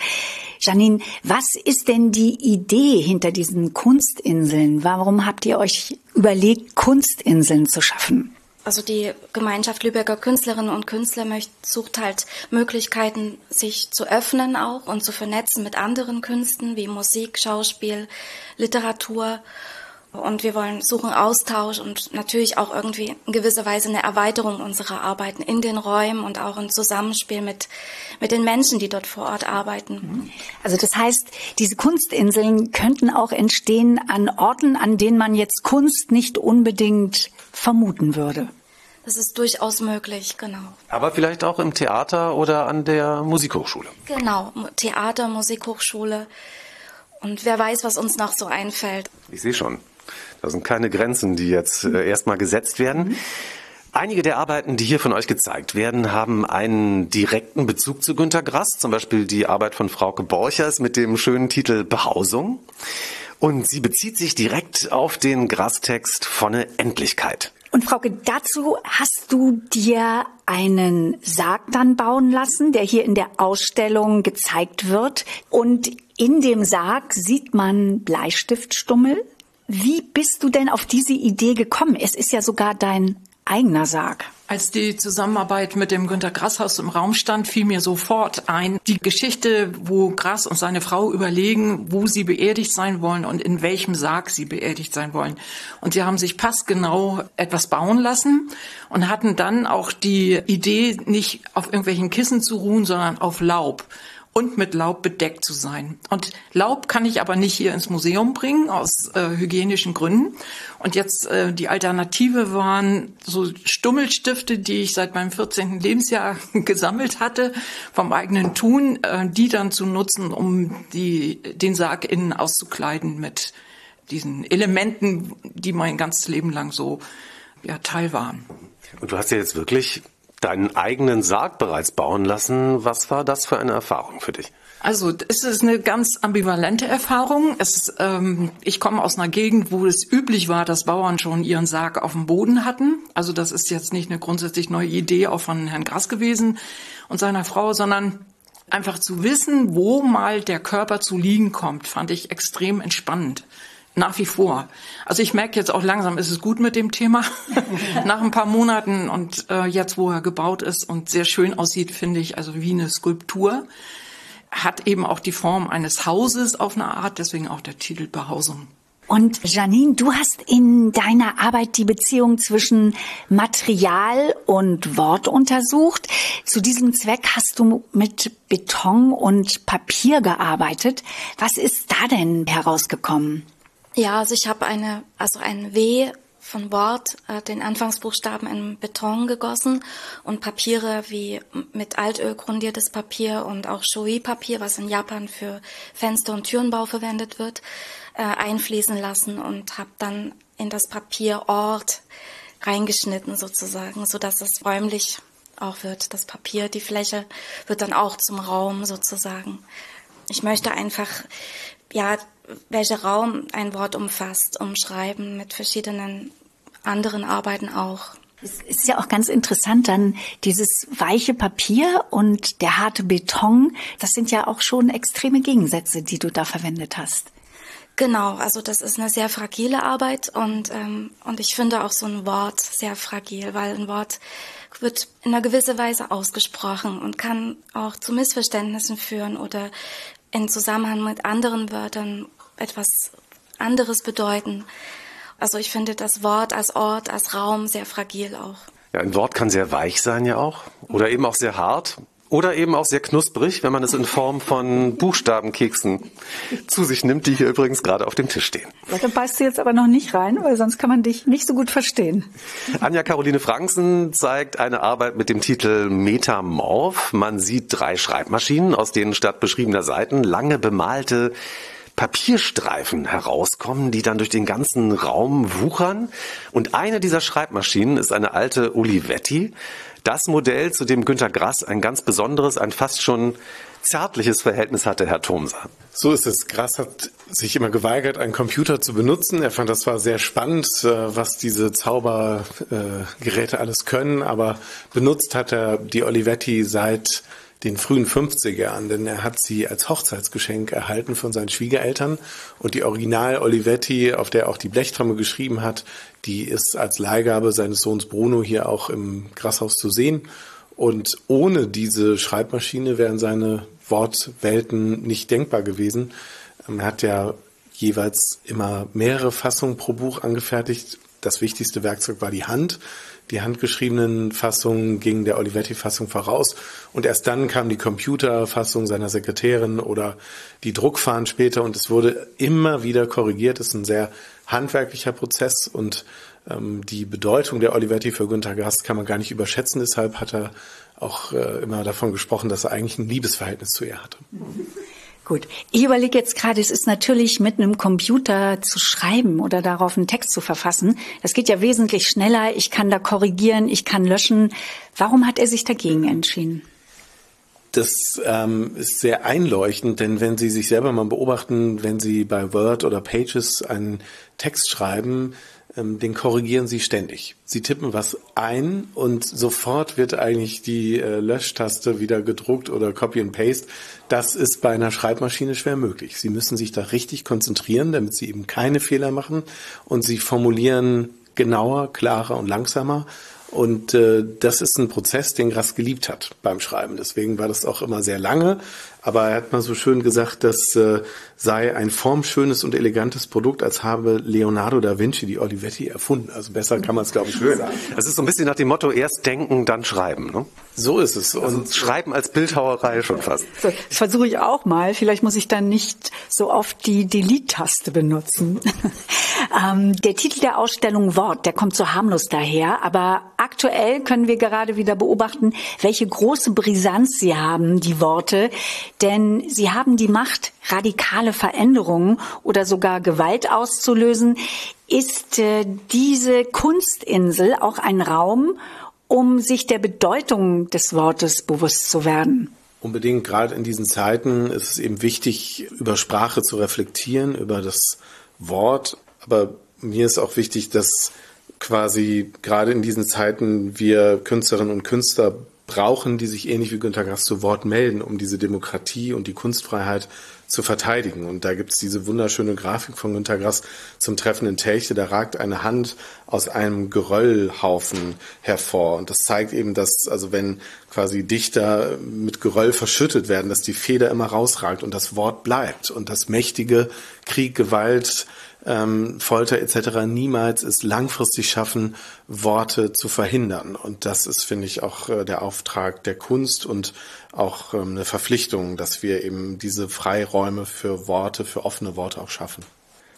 Janine, was ist denn die Idee hinter diesen Kunstinseln? Warum habt ihr euch überlegt, Kunstinseln zu schaffen? Also die Gemeinschaft Lübecker Künstlerinnen und Künstler möcht, sucht halt Möglichkeiten, sich zu öffnen auch und zu vernetzen mit anderen Künsten wie Musik, Schauspiel, Literatur. Und wir wollen suchen Austausch und natürlich auch irgendwie in gewisser Weise eine Erweiterung unserer Arbeiten in den Räumen und auch ein Zusammenspiel mit, mit den Menschen, die dort vor Ort arbeiten. Also das heißt, diese Kunstinseln könnten auch entstehen an Orten, an denen man jetzt Kunst nicht unbedingt vermuten würde. Das ist durchaus möglich, genau. Aber vielleicht auch im Theater oder an der Musikhochschule. Genau, Theater, Musikhochschule. Und wer weiß, was uns noch so einfällt. Ich sehe schon. Da sind keine Grenzen, die jetzt äh, erstmal gesetzt werden. Einige der Arbeiten, die hier von euch gezeigt werden, haben einen direkten Bezug zu Günter Grass. Zum Beispiel die Arbeit von Frauke Borchers mit dem schönen Titel Behausung. Und sie bezieht sich direkt auf den Grasstext von Endlichkeit. Und Frauke, dazu hast du dir einen Sarg dann bauen lassen, der hier in der Ausstellung gezeigt wird. Und in dem Sarg sieht man Bleistiftstummel. Wie bist du denn auf diese Idee gekommen? Es ist ja sogar dein eigener Sarg. Als die Zusammenarbeit mit dem Günter Grasshaus im Raum stand, fiel mir sofort ein, die Geschichte, wo Grass und seine Frau überlegen, wo sie beerdigt sein wollen und in welchem Sarg sie beerdigt sein wollen. Und sie haben sich passgenau etwas bauen lassen und hatten dann auch die Idee, nicht auf irgendwelchen Kissen zu ruhen, sondern auf Laub und mit Laub bedeckt zu sein. Und Laub kann ich aber nicht hier ins Museum bringen aus äh, hygienischen Gründen. Und jetzt äh, die Alternative waren so Stummelstifte, die ich seit meinem 14. Lebensjahr gesammelt hatte vom eigenen Tun, äh, die dann zu nutzen, um die, den Sarg innen auszukleiden mit diesen Elementen, die mein ganzes Leben lang so ja, Teil waren. Und du hast ja jetzt wirklich deinen eigenen Sarg bereits bauen lassen. Was war das für eine Erfahrung für dich? Also es ist eine ganz ambivalente Erfahrung. Es, ähm, ich komme aus einer Gegend, wo es üblich war, dass Bauern schon ihren Sarg auf dem Boden hatten. Also das ist jetzt nicht eine grundsätzlich neue Idee auch von Herrn Grass gewesen und seiner Frau, sondern einfach zu wissen, wo mal der Körper zu liegen kommt, fand ich extrem entspannend. Nach wie vor. Also ich merke jetzt auch langsam, ist es gut mit dem Thema. Nach ein paar Monaten und äh, jetzt, wo er gebaut ist und sehr schön aussieht, finde ich, also wie eine Skulptur, hat eben auch die Form eines Hauses auf eine Art, deswegen auch der Titel Behausung. Und Janine, du hast in deiner Arbeit die Beziehung zwischen Material und Wort untersucht. Zu diesem Zweck hast du mit Beton und Papier gearbeitet. Was ist da denn herausgekommen? Ja, also ich habe eine, also ein W von Wort, äh, den Anfangsbuchstaben in Beton gegossen und Papiere wie mit Altöl grundiertes Papier und auch Shoei-Papier, was in Japan für Fenster- und Türenbau verwendet wird, äh, einfließen lassen und habe dann in das Papier Ort reingeschnitten sozusagen, so dass es räumlich auch wird. Das Papier, die Fläche wird dann auch zum Raum sozusagen. Ich möchte einfach ja welcher Raum ein Wort umfasst, umschreiben mit verschiedenen anderen Arbeiten auch. Es ist ja auch ganz interessant, dann dieses weiche Papier und der harte Beton, das sind ja auch schon extreme Gegensätze, die du da verwendet hast. Genau, also das ist eine sehr fragile Arbeit und, ähm, und ich finde auch so ein Wort sehr fragil, weil ein Wort wird in einer gewissen Weise ausgesprochen und kann auch zu Missverständnissen führen oder in Zusammenhang mit anderen Wörtern etwas anderes bedeuten. Also ich finde das Wort als Ort, als Raum sehr fragil auch. Ja, ein Wort kann sehr weich sein ja auch oder eben auch sehr hart oder eben auch sehr knusprig, wenn man es in Form von Buchstabenkeksen zu sich nimmt, die hier übrigens gerade auf dem Tisch stehen. Ja, da beißt du jetzt aber noch nicht rein, weil sonst kann man dich nicht so gut verstehen. Anja Caroline Franksen zeigt eine Arbeit mit dem Titel Metamorph. Man sieht drei Schreibmaschinen, aus denen statt beschriebener Seiten lange bemalte Papierstreifen herauskommen, die dann durch den ganzen Raum wuchern. Und eine dieser Schreibmaschinen ist eine alte Olivetti. Das Modell, zu dem Günter Grass ein ganz besonderes, ein fast schon zärtliches Verhältnis hatte, Herr Thomser. So ist es. Grass hat sich immer geweigert, einen Computer zu benutzen. Er fand, das zwar sehr spannend, äh, was diese Zaubergeräte alles können, aber benutzt hat er die Olivetti seit den frühen 50ern, denn er hat sie als Hochzeitsgeschenk erhalten von seinen Schwiegereltern und die Original Olivetti, auf der auch die Blechtrommel geschrieben hat, die ist als Leihgabe seines Sohns Bruno hier auch im Grashaus zu sehen. Und ohne diese Schreibmaschine wären seine Wortwelten nicht denkbar gewesen. Er hat ja jeweils immer mehrere Fassungen pro Buch angefertigt. Das wichtigste Werkzeug war die Hand. Die handgeschriebenen Fassungen gingen der Olivetti-Fassung voraus und erst dann kam die Computerfassung seiner Sekretärin oder die Druckfahnen später und es wurde immer wieder korrigiert. Es ist ein sehr handwerklicher Prozess und ähm, die Bedeutung der Olivetti für Günter Gast kann man gar nicht überschätzen. Deshalb hat er auch äh, immer davon gesprochen, dass er eigentlich ein Liebesverhältnis zu ihr hatte. Gut, ich überlege jetzt gerade, es ist natürlich mit einem Computer zu schreiben oder darauf einen Text zu verfassen. Das geht ja wesentlich schneller. Ich kann da korrigieren, ich kann löschen. Warum hat er sich dagegen entschieden? Das ähm, ist sehr einleuchtend, denn wenn Sie sich selber mal beobachten, wenn Sie bei Word oder Pages einen Text schreiben, den korrigieren Sie ständig. Sie tippen was ein und sofort wird eigentlich die äh, Löschtaste wieder gedruckt oder Copy and Paste. Das ist bei einer Schreibmaschine schwer möglich. Sie müssen sich da richtig konzentrieren, damit Sie eben keine Fehler machen und Sie formulieren genauer, klarer und langsamer. Und äh, das ist ein Prozess, den Grass geliebt hat beim Schreiben. Deswegen war das auch immer sehr lange. Aber er hat mal so schön gesagt, das äh, sei ein formschönes und elegantes Produkt, als habe Leonardo da Vinci die Olivetti erfunden. Also besser kann man es, glaube ich, nicht sagen. Es ist so ein bisschen nach dem Motto, erst denken, dann schreiben. Ne? So ist es. Und also Schreiben als Bildhauerei schon fast. So, das versuche ich auch mal. Vielleicht muss ich dann nicht so oft die Delete-Taste benutzen. ähm, der Titel der Ausstellung Wort, der kommt so harmlos daher. Aber aktuell können wir gerade wieder beobachten, welche große Brisanz sie haben, die Worte denn sie haben die Macht, radikale Veränderungen oder sogar Gewalt auszulösen. Ist äh, diese Kunstinsel auch ein Raum, um sich der Bedeutung des Wortes bewusst zu werden? Unbedingt, gerade in diesen Zeiten ist es eben wichtig, über Sprache zu reflektieren, über das Wort. Aber mir ist auch wichtig, dass quasi gerade in diesen Zeiten wir Künstlerinnen und Künstler brauchen, die sich ähnlich wie Günter Grass zu Wort melden, um diese Demokratie und die Kunstfreiheit zu verteidigen. Und da gibt's diese wunderschöne Grafik von Günter Grass zum Treffen in Telchte. Da ragt eine Hand aus einem Geröllhaufen hervor. Und das zeigt eben, dass, also wenn quasi Dichter mit Geröll verschüttet werden, dass die Feder immer rausragt und das Wort bleibt und das mächtige Krieg, Gewalt, ähm, Folter etc. niemals es langfristig schaffen, Worte zu verhindern. Und das ist, finde ich, auch äh, der Auftrag der Kunst und auch ähm, eine Verpflichtung, dass wir eben diese Freiräume für Worte, für offene Worte auch schaffen.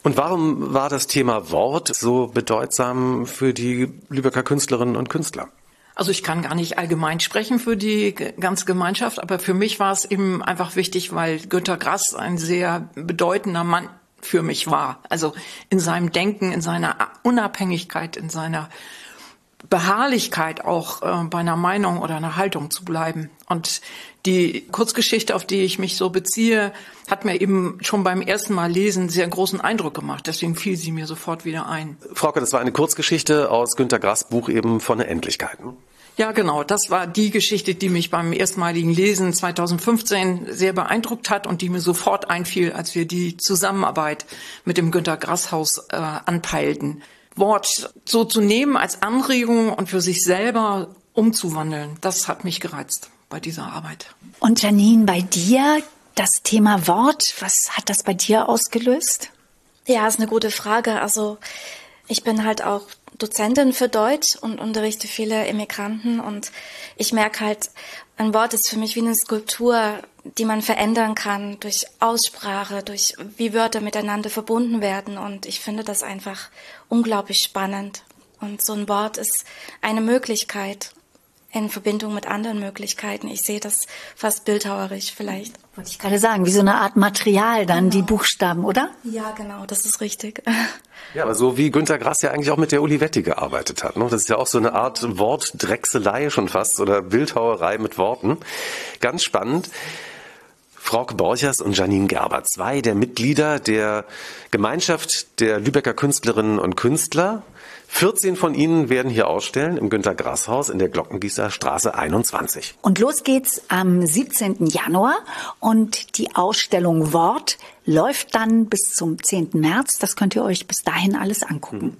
Und warum war das Thema Wort so bedeutsam für die Lübecker Künstlerinnen und Künstler? Also ich kann gar nicht allgemein sprechen für die ganze Gemeinschaft, aber für mich war es eben einfach wichtig, weil Günter Grass ein sehr bedeutender Mann für mich war. Also in seinem Denken, in seiner Unabhängigkeit, in seiner Beharrlichkeit auch äh, bei einer Meinung oder einer Haltung zu bleiben. Und die Kurzgeschichte, auf die ich mich so beziehe, hat mir eben schon beim ersten Mal lesen sehr großen Eindruck gemacht. Deswegen fiel sie mir sofort wieder ein. Frauke, das war eine Kurzgeschichte aus Günter Grass Buch eben von der Endlichkeit. Ja, genau. Das war die Geschichte, die mich beim erstmaligen Lesen 2015 sehr beeindruckt hat und die mir sofort einfiel, als wir die Zusammenarbeit mit dem Günter Grass Haus äh, anpeilten. Wort so zu nehmen als Anregung und für sich selber umzuwandeln, das hat mich gereizt bei dieser Arbeit. Und Janine, bei dir das Thema Wort, was hat das bei dir ausgelöst? Ja, ist eine gute Frage. Also ich bin halt auch Dozentin für Deutsch und unterrichte viele Immigranten und ich merke halt, ein Wort ist für mich wie eine Skulptur, die man verändern kann durch Aussprache, durch wie Wörter miteinander verbunden werden und ich finde das einfach unglaublich spannend. Und so ein Wort ist eine Möglichkeit in Verbindung mit anderen Möglichkeiten. Ich sehe das fast bildhauerisch vielleicht. Wollte ich gerade sagen, wie so eine Art Material dann, die Buchstaben, oder? Ja, genau, das ist richtig. Ja, aber so wie Günter Grass ja eigentlich auch mit der Olivetti gearbeitet hat. Ne? Das ist ja auch so eine Art Wortdrechselei schon fast oder Bildhauerei mit Worten. Ganz spannend. Frauke Borchers und Janine Gerber, zwei der Mitglieder der Gemeinschaft der Lübecker Künstlerinnen und Künstler. 14 von ihnen werden hier ausstellen im Günter Grass Haus in der Glockengießer Straße 21. Und los geht's am 17. Januar und die Ausstellung Wort läuft dann bis zum 10. März. Das könnt ihr euch bis dahin alles angucken.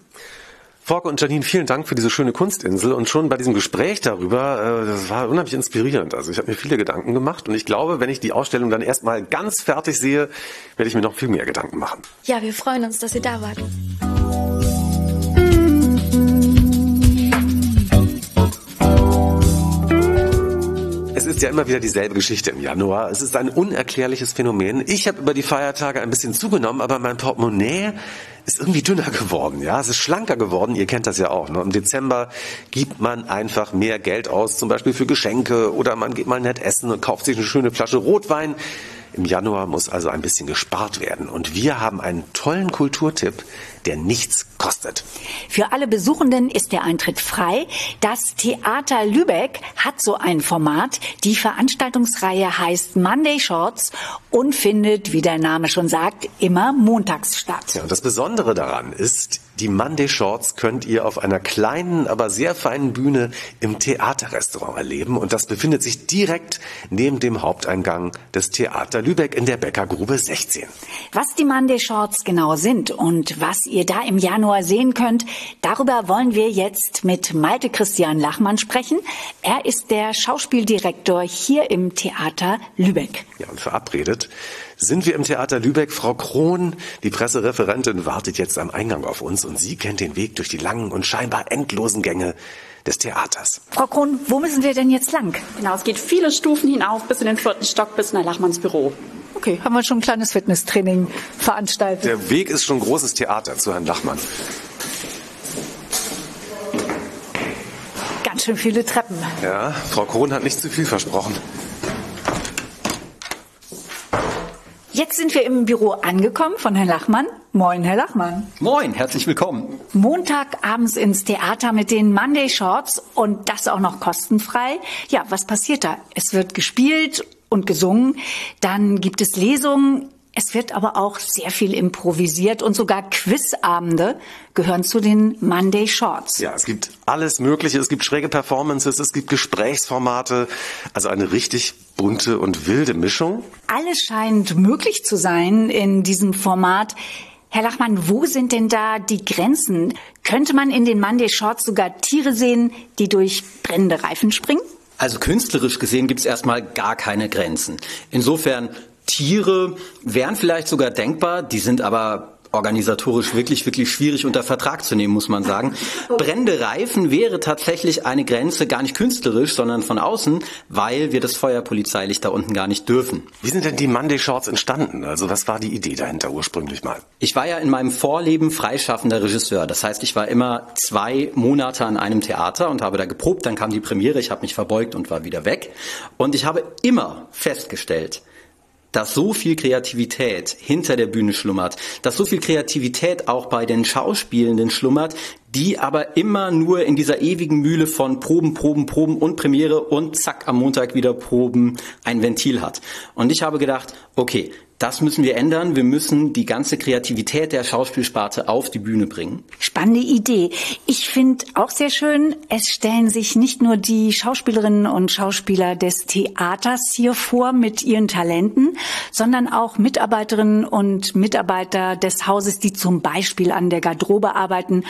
Frauke und Janine, vielen Dank für diese schöne Kunstinsel und schon bei diesem Gespräch darüber, äh, das war unheimlich inspirierend. Also ich habe mir viele Gedanken gemacht und ich glaube, wenn ich die Ausstellung dann erstmal ganz fertig sehe, werde ich mir noch viel mehr Gedanken machen. Ja, wir freuen uns, dass ihr da wart. Es ist ja immer wieder dieselbe Geschichte im Januar. Es ist ein unerklärliches Phänomen. Ich habe über die Feiertage ein bisschen zugenommen, aber mein Portemonnaie ist irgendwie dünner geworden. Ja, es ist schlanker geworden. Ihr kennt das ja auch. Ne? Im Dezember gibt man einfach mehr Geld aus, zum Beispiel für Geschenke oder man geht mal nett essen und kauft sich eine schöne Flasche Rotwein. Im Januar muss also ein bisschen gespart werden. Und wir haben einen tollen Kulturtipp, der nichts kostet. Für alle Besuchenden ist der Eintritt frei. Das Theater Lübeck hat so ein Format. Die Veranstaltungsreihe heißt Monday Shorts und findet, wie der Name schon sagt, immer montags statt. Ja, und das Besondere daran ist, die Monday Shorts könnt ihr auf einer kleinen, aber sehr feinen Bühne im Theaterrestaurant erleben. Und das befindet sich direkt neben dem Haupteingang des Theater Lübeck in der Bäckergrube 16. Was die Monday Shorts genau sind und was ihr da im Januar sehen könnt, darüber wollen wir jetzt mit Malte Christian Lachmann sprechen. Er ist der Schauspieldirektor hier im Theater Lübeck. Ja, und verabredet sind wir im Theater Lübeck. Frau Krohn, die Pressereferentin, wartet jetzt am Eingang auf uns und sie kennt den Weg durch die langen und scheinbar endlosen Gänge des Theaters. Frau Krohn, wo müssen wir denn jetzt lang? Genau, es geht viele Stufen hinauf bis in den vierten Stock, bis nach Lachmanns Büro. Okay, haben wir schon ein kleines Fitnesstraining veranstaltet. Der Weg ist schon großes Theater zu Herrn Lachmann. Ganz schön viele Treppen. Ja, Frau Krohn hat nicht zu viel versprochen. Jetzt sind wir im Büro angekommen von Herrn Lachmann. Moin, Herr Lachmann. Moin, herzlich willkommen. Montag abends ins Theater mit den Monday Shorts und das auch noch kostenfrei. Ja, was passiert da? Es wird gespielt und gesungen, dann gibt es Lesungen, es wird aber auch sehr viel improvisiert und sogar Quizabende gehören zu den Monday Shorts. Ja, es gibt alles Mögliche. Es gibt schräge Performances, es gibt Gesprächsformate. Also eine richtig bunte und wilde Mischung. Alles scheint möglich zu sein in diesem Format. Herr Lachmann, wo sind denn da die Grenzen? Könnte man in den Monday Shorts sogar Tiere sehen, die durch brennende Reifen springen? Also künstlerisch gesehen gibt es erstmal gar keine Grenzen. Insofern Tiere wären vielleicht sogar denkbar, die sind aber organisatorisch wirklich, wirklich schwierig unter Vertrag zu nehmen, muss man sagen. Brennende Reifen wäre tatsächlich eine Grenze gar nicht künstlerisch, sondern von außen, weil wir das Feuerpolizeilicht da unten gar nicht dürfen. Wie sind denn die Monday Shorts entstanden? Also was war die Idee dahinter ursprünglich mal? Ich war ja in meinem Vorleben freischaffender Regisseur. Das heißt, ich war immer zwei Monate an einem Theater und habe da geprobt. Dann kam die Premiere, ich habe mich verbeugt und war wieder weg. Und ich habe immer festgestellt, dass so viel Kreativität hinter der Bühne schlummert, dass so viel Kreativität auch bei den Schauspielenden schlummert, die aber immer nur in dieser ewigen Mühle von Proben, Proben, Proben und Premiere und zack, am Montag wieder Proben ein Ventil hat. Und ich habe gedacht, okay, das müssen wir ändern. Wir müssen die ganze Kreativität der Schauspielsparte auf die Bühne bringen. Spannende Idee. Ich finde auch sehr schön, es stellen sich nicht nur die Schauspielerinnen und Schauspieler des Theaters hier vor mit ihren Talenten, sondern auch Mitarbeiterinnen und Mitarbeiter des Hauses, die zum Beispiel an der Garderobe arbeiten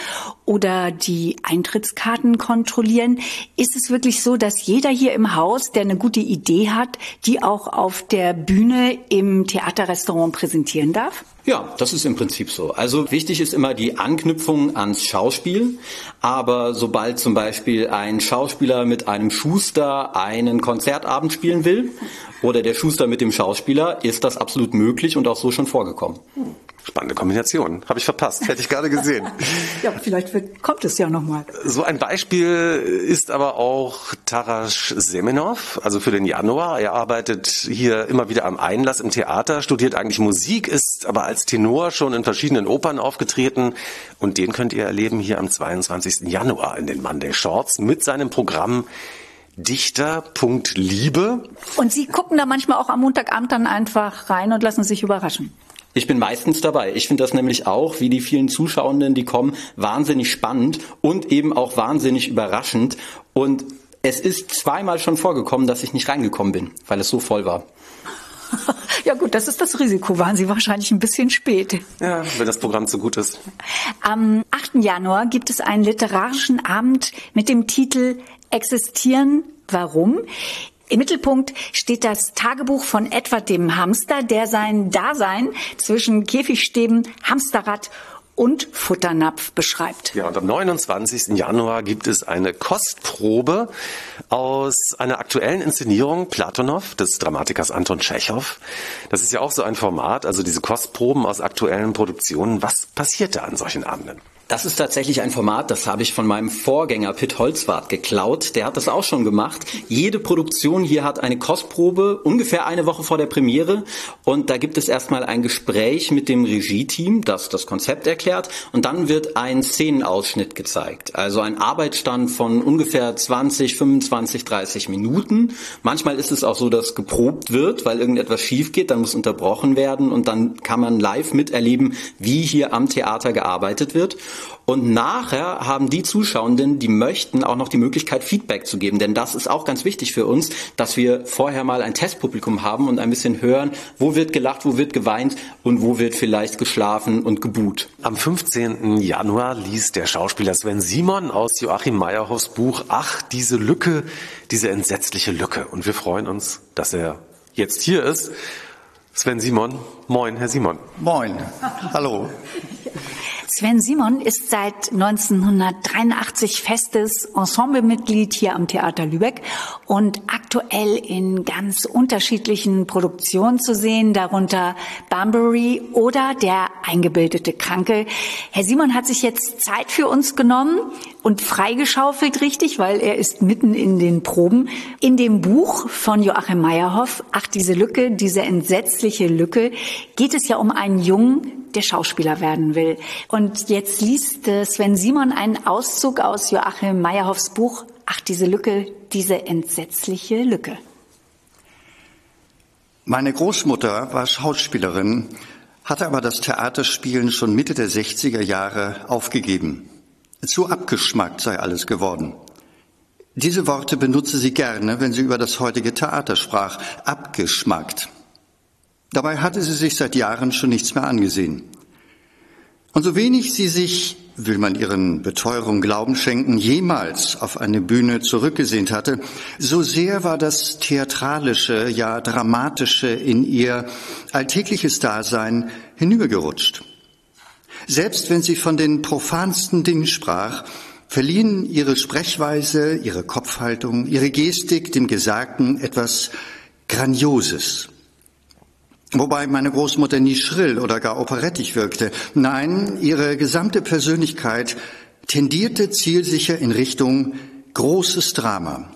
oder die Eintrittskarten kontrollieren. Ist es wirklich so, dass jeder hier im Haus, der eine gute Idee hat, die auch auf der Bühne im Theater Theaterrestaurant präsentieren darf? Ja, das ist im Prinzip so. Also wichtig ist immer die Anknüpfung ans Schauspiel. Aber sobald zum Beispiel ein Schauspieler mit einem Schuster einen Konzertabend spielen will oder der Schuster mit dem Schauspieler, ist das absolut möglich und auch so schon vorgekommen. Spannende Kombination. Habe ich verpasst. Hätte ich gerade gesehen. ja, vielleicht wird, kommt es ja nochmal. So ein Beispiel ist aber auch Taras Semenov, also für den Januar. Er arbeitet hier immer wieder am Einlass im Theater, studiert eigentlich Musik, ist aber als Tenor schon in verschiedenen Opern aufgetreten. Und den könnt ihr erleben hier am 22. Januar in den Monday Shorts mit seinem Programm Dichter.liebe. Und Sie gucken da manchmal auch am Montagabend dann einfach rein und lassen sich überraschen. Ich bin meistens dabei. Ich finde das nämlich auch, wie die vielen Zuschauenden, die kommen, wahnsinnig spannend und eben auch wahnsinnig überraschend. Und es ist zweimal schon vorgekommen, dass ich nicht reingekommen bin, weil es so voll war. Ja gut, das ist das Risiko. Waren Sie wahrscheinlich ein bisschen spät. Ja, wenn das Programm zu gut ist. Am 8. Januar gibt es einen literarischen Abend mit dem Titel Existieren, warum? Im Mittelpunkt steht das Tagebuch von Edward dem Hamster, der sein Dasein zwischen Käfigstäben, Hamsterrad und Futternapf beschreibt. Ja, und am 29. Januar gibt es eine Kostprobe aus einer aktuellen Inszenierung Platonow des Dramatikers Anton Tschechow. Das ist ja auch so ein Format, also diese Kostproben aus aktuellen Produktionen. Was passiert da an solchen Abenden? Das ist tatsächlich ein Format, das habe ich von meinem Vorgänger Pitt Holzwart geklaut. Der hat das auch schon gemacht. Jede Produktion hier hat eine Kostprobe, ungefähr eine Woche vor der Premiere. Und da gibt es erstmal ein Gespräch mit dem Regie-Team, das das Konzept erklärt. Und dann wird ein Szenenausschnitt gezeigt. Also ein Arbeitsstand von ungefähr 20, 25, 30 Minuten. Manchmal ist es auch so, dass geprobt wird, weil irgendetwas schief geht. Dann muss unterbrochen werden. Und dann kann man live miterleben, wie hier am Theater gearbeitet wird. Und nachher haben die Zuschauenden, die möchten, auch noch die Möglichkeit, Feedback zu geben. Denn das ist auch ganz wichtig für uns, dass wir vorher mal ein Testpublikum haben und ein bisschen hören, wo wird gelacht, wo wird geweint und wo wird vielleicht geschlafen und gebuht. Am 15. Januar liest der Schauspieler Sven Simon aus Joachim Meyerhoffs Buch Ach, diese Lücke, diese entsetzliche Lücke. Und wir freuen uns, dass er jetzt hier ist. Sven Simon, moin, Herr Simon. Moin, hallo. Sven Simon ist seit 1983 festes Ensemblemitglied hier am Theater Lübeck und aktuell in ganz unterschiedlichen Produktionen zu sehen, darunter Bunbury oder Der eingebildete Kranke. Herr Simon hat sich jetzt Zeit für uns genommen und freigeschaufelt, richtig, weil er ist mitten in den Proben. In dem Buch von Joachim Meyerhoff, Ach, diese Lücke, diese entsetzliche Lücke, geht es ja um einen Jungen, der Schauspieler werden will. Und jetzt liest äh, Sven Simon einen Auszug aus Joachim Meyerhoffs Buch Ach, diese Lücke, diese entsetzliche Lücke. Meine Großmutter war Schauspielerin, hatte aber das Theaterspielen schon Mitte der 60er Jahre aufgegeben. Zu abgeschmackt sei alles geworden. Diese Worte benutze sie gerne, wenn sie über das heutige Theater sprach. Abgeschmackt. Dabei hatte sie sich seit Jahren schon nichts mehr angesehen. Und so wenig sie sich, will man ihren Beteuerungen Glauben schenken, jemals auf eine Bühne zurückgesehnt hatte, so sehr war das theatralische, ja dramatische in ihr alltägliches Dasein hinübergerutscht. Selbst wenn sie von den profansten Dingen sprach, verliehen ihre Sprechweise, ihre Kopfhaltung, ihre Gestik dem Gesagten etwas Grandioses. Wobei meine Großmutter nie schrill oder gar operettig wirkte. Nein, ihre gesamte Persönlichkeit tendierte zielsicher in Richtung großes Drama.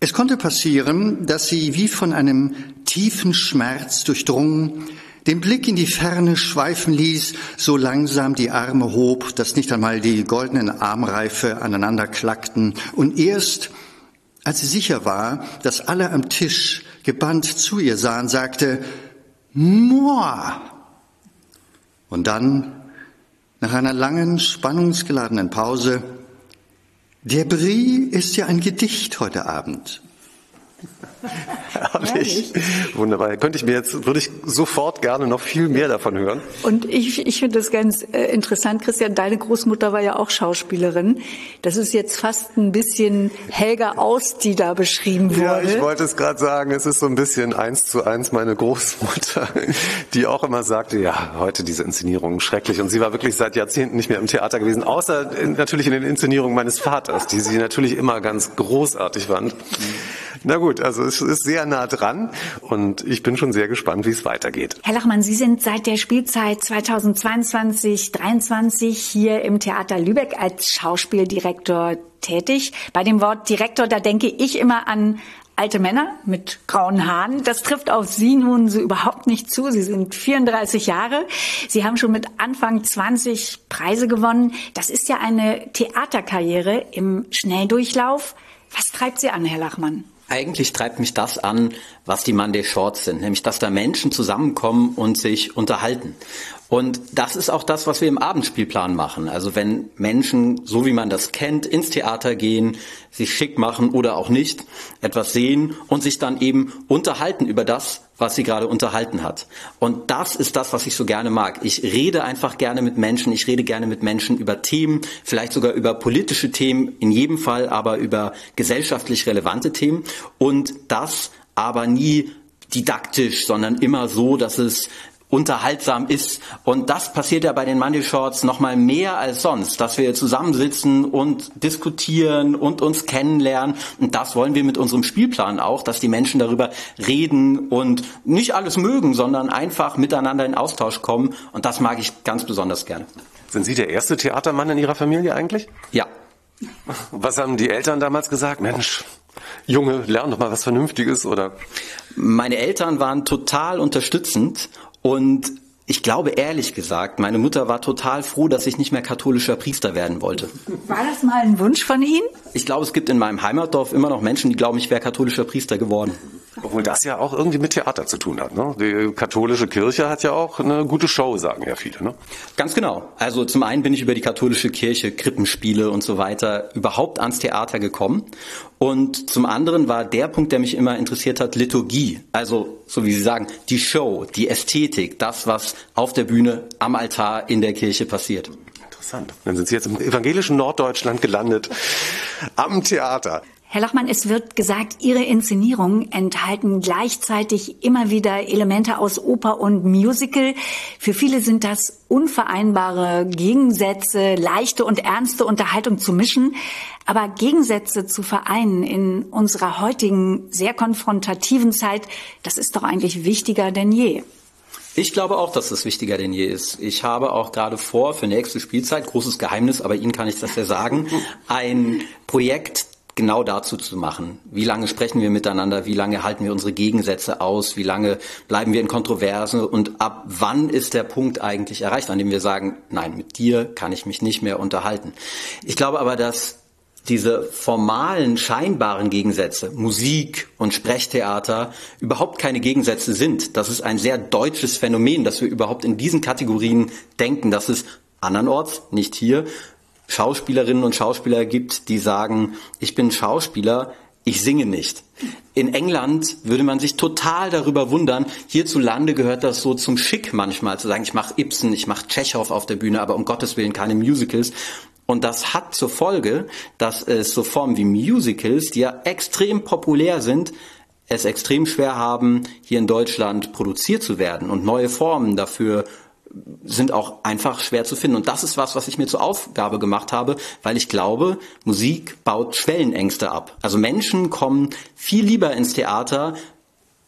Es konnte passieren, dass sie wie von einem tiefen Schmerz durchdrungen den Blick in die Ferne schweifen ließ, so langsam die Arme hob, dass nicht einmal die goldenen Armreife aneinander klackten, und erst, als sie sicher war, dass alle am Tisch gebannt zu ihr sahen, sagte, Moi! Und dann, nach einer langen, spannungsgeladenen Pause, der Brie ist ja ein Gedicht heute Abend. Herrlich. Wunderbar. Könnte ich mir jetzt, würde ich sofort gerne noch viel mehr davon hören. Und ich, ich finde das ganz äh, interessant, Christian, deine Großmutter war ja auch Schauspielerin. Das ist jetzt fast ein bisschen Helga Aust, die da beschrieben wurde. Ja, ich wollte es gerade sagen, es ist so ein bisschen eins zu eins meine Großmutter, die auch immer sagte, ja, heute diese Inszenierung schrecklich. Und sie war wirklich seit Jahrzehnten nicht mehr im Theater gewesen, außer in, natürlich in den Inszenierungen meines Vaters, die sie natürlich immer ganz großartig fand. Na gut, also es ist sehr nah dran und ich bin schon sehr gespannt, wie es weitergeht. Herr Lachmann, Sie sind seit der Spielzeit 2022-23 hier im Theater Lübeck als Schauspieldirektor tätig. Bei dem Wort Direktor, da denke ich immer an alte Männer mit grauen Haaren. Das trifft auf Sie nun so überhaupt nicht zu. Sie sind 34 Jahre. Sie haben schon mit Anfang 20 Preise gewonnen. Das ist ja eine Theaterkarriere im Schnelldurchlauf. Was treibt Sie an, Herr Lachmann? Eigentlich treibt mich das an, was die Monday Shorts sind, nämlich dass da Menschen zusammenkommen und sich unterhalten. Und das ist auch das, was wir im Abendspielplan machen. Also wenn Menschen, so wie man das kennt, ins Theater gehen, sich schick machen oder auch nicht, etwas sehen und sich dann eben unterhalten über das, was sie gerade unterhalten hat. Und das ist das, was ich so gerne mag. Ich rede einfach gerne mit Menschen. Ich rede gerne mit Menschen über Themen, vielleicht sogar über politische Themen, in jedem Fall aber über gesellschaftlich relevante Themen. Und das aber nie didaktisch, sondern immer so, dass es unterhaltsam ist. Und das passiert ja bei den Money Shorts noch mal mehr als sonst, dass wir zusammensitzen und diskutieren und uns kennenlernen. Und das wollen wir mit unserem Spielplan auch, dass die Menschen darüber reden und nicht alles mögen, sondern einfach miteinander in Austausch kommen. Und das mag ich ganz besonders gerne. Sind Sie der erste Theatermann in Ihrer Familie eigentlich? Ja. Was haben die Eltern damals gesagt? Mensch, Junge, lern doch mal was Vernünftiges oder? Meine Eltern waren total unterstützend und ich glaube ehrlich gesagt, meine Mutter war total froh, dass ich nicht mehr katholischer Priester werden wollte. War das mal ein Wunsch von Ihnen? Ich glaube, es gibt in meinem Heimatdorf immer noch Menschen, die glauben, ich wäre katholischer Priester geworden. Obwohl das ja auch irgendwie mit Theater zu tun hat. Ne? Die katholische Kirche hat ja auch eine gute Show, sagen ja viele. Ne? Ganz genau. Also zum einen bin ich über die katholische Kirche, Krippenspiele und so weiter überhaupt ans Theater gekommen. Und zum anderen war der Punkt, der mich immer interessiert hat, Liturgie. Also, so wie Sie sagen, die Show, die Ästhetik, das, was auf der Bühne, am Altar, in der Kirche passiert. Interessant. Dann sind Sie jetzt im evangelischen Norddeutschland gelandet, am Theater. Herr Lachmann, es wird gesagt, Ihre Inszenierungen enthalten gleichzeitig immer wieder Elemente aus Oper und Musical. Für viele sind das unvereinbare Gegensätze, leichte und ernste Unterhaltung zu mischen. Aber Gegensätze zu vereinen in unserer heutigen sehr konfrontativen Zeit, das ist doch eigentlich wichtiger denn je. Ich glaube auch, dass das wichtiger denn je ist. Ich habe auch gerade vor, für nächste Spielzeit, großes Geheimnis, aber Ihnen kann ich das ja sagen, ein Projekt genau dazu zu machen. Wie lange sprechen wir miteinander? Wie lange halten wir unsere Gegensätze aus? Wie lange bleiben wir in Kontroversen? Und ab wann ist der Punkt eigentlich erreicht, an dem wir sagen, nein, mit dir kann ich mich nicht mehr unterhalten? Ich glaube aber, dass diese formalen, scheinbaren Gegensätze, Musik und Sprechtheater, überhaupt keine Gegensätze sind. Das ist ein sehr deutsches Phänomen, dass wir überhaupt in diesen Kategorien denken, dass es andernorts, nicht hier, Schauspielerinnen und Schauspieler gibt, die sagen, ich bin Schauspieler, ich singe nicht. In England würde man sich total darüber wundern. Hierzulande gehört das so zum Schick manchmal zu sagen, ich mache Ibsen, ich mache Tschechow auf der Bühne, aber um Gottes Willen keine Musicals. Und das hat zur Folge, dass es so Formen wie Musicals, die ja extrem populär sind, es extrem schwer haben, hier in Deutschland produziert zu werden und neue Formen dafür sind auch einfach schwer zu finden. Und das ist was, was ich mir zur Aufgabe gemacht habe, weil ich glaube, Musik baut Schwellenängste ab. Also Menschen kommen viel lieber ins Theater,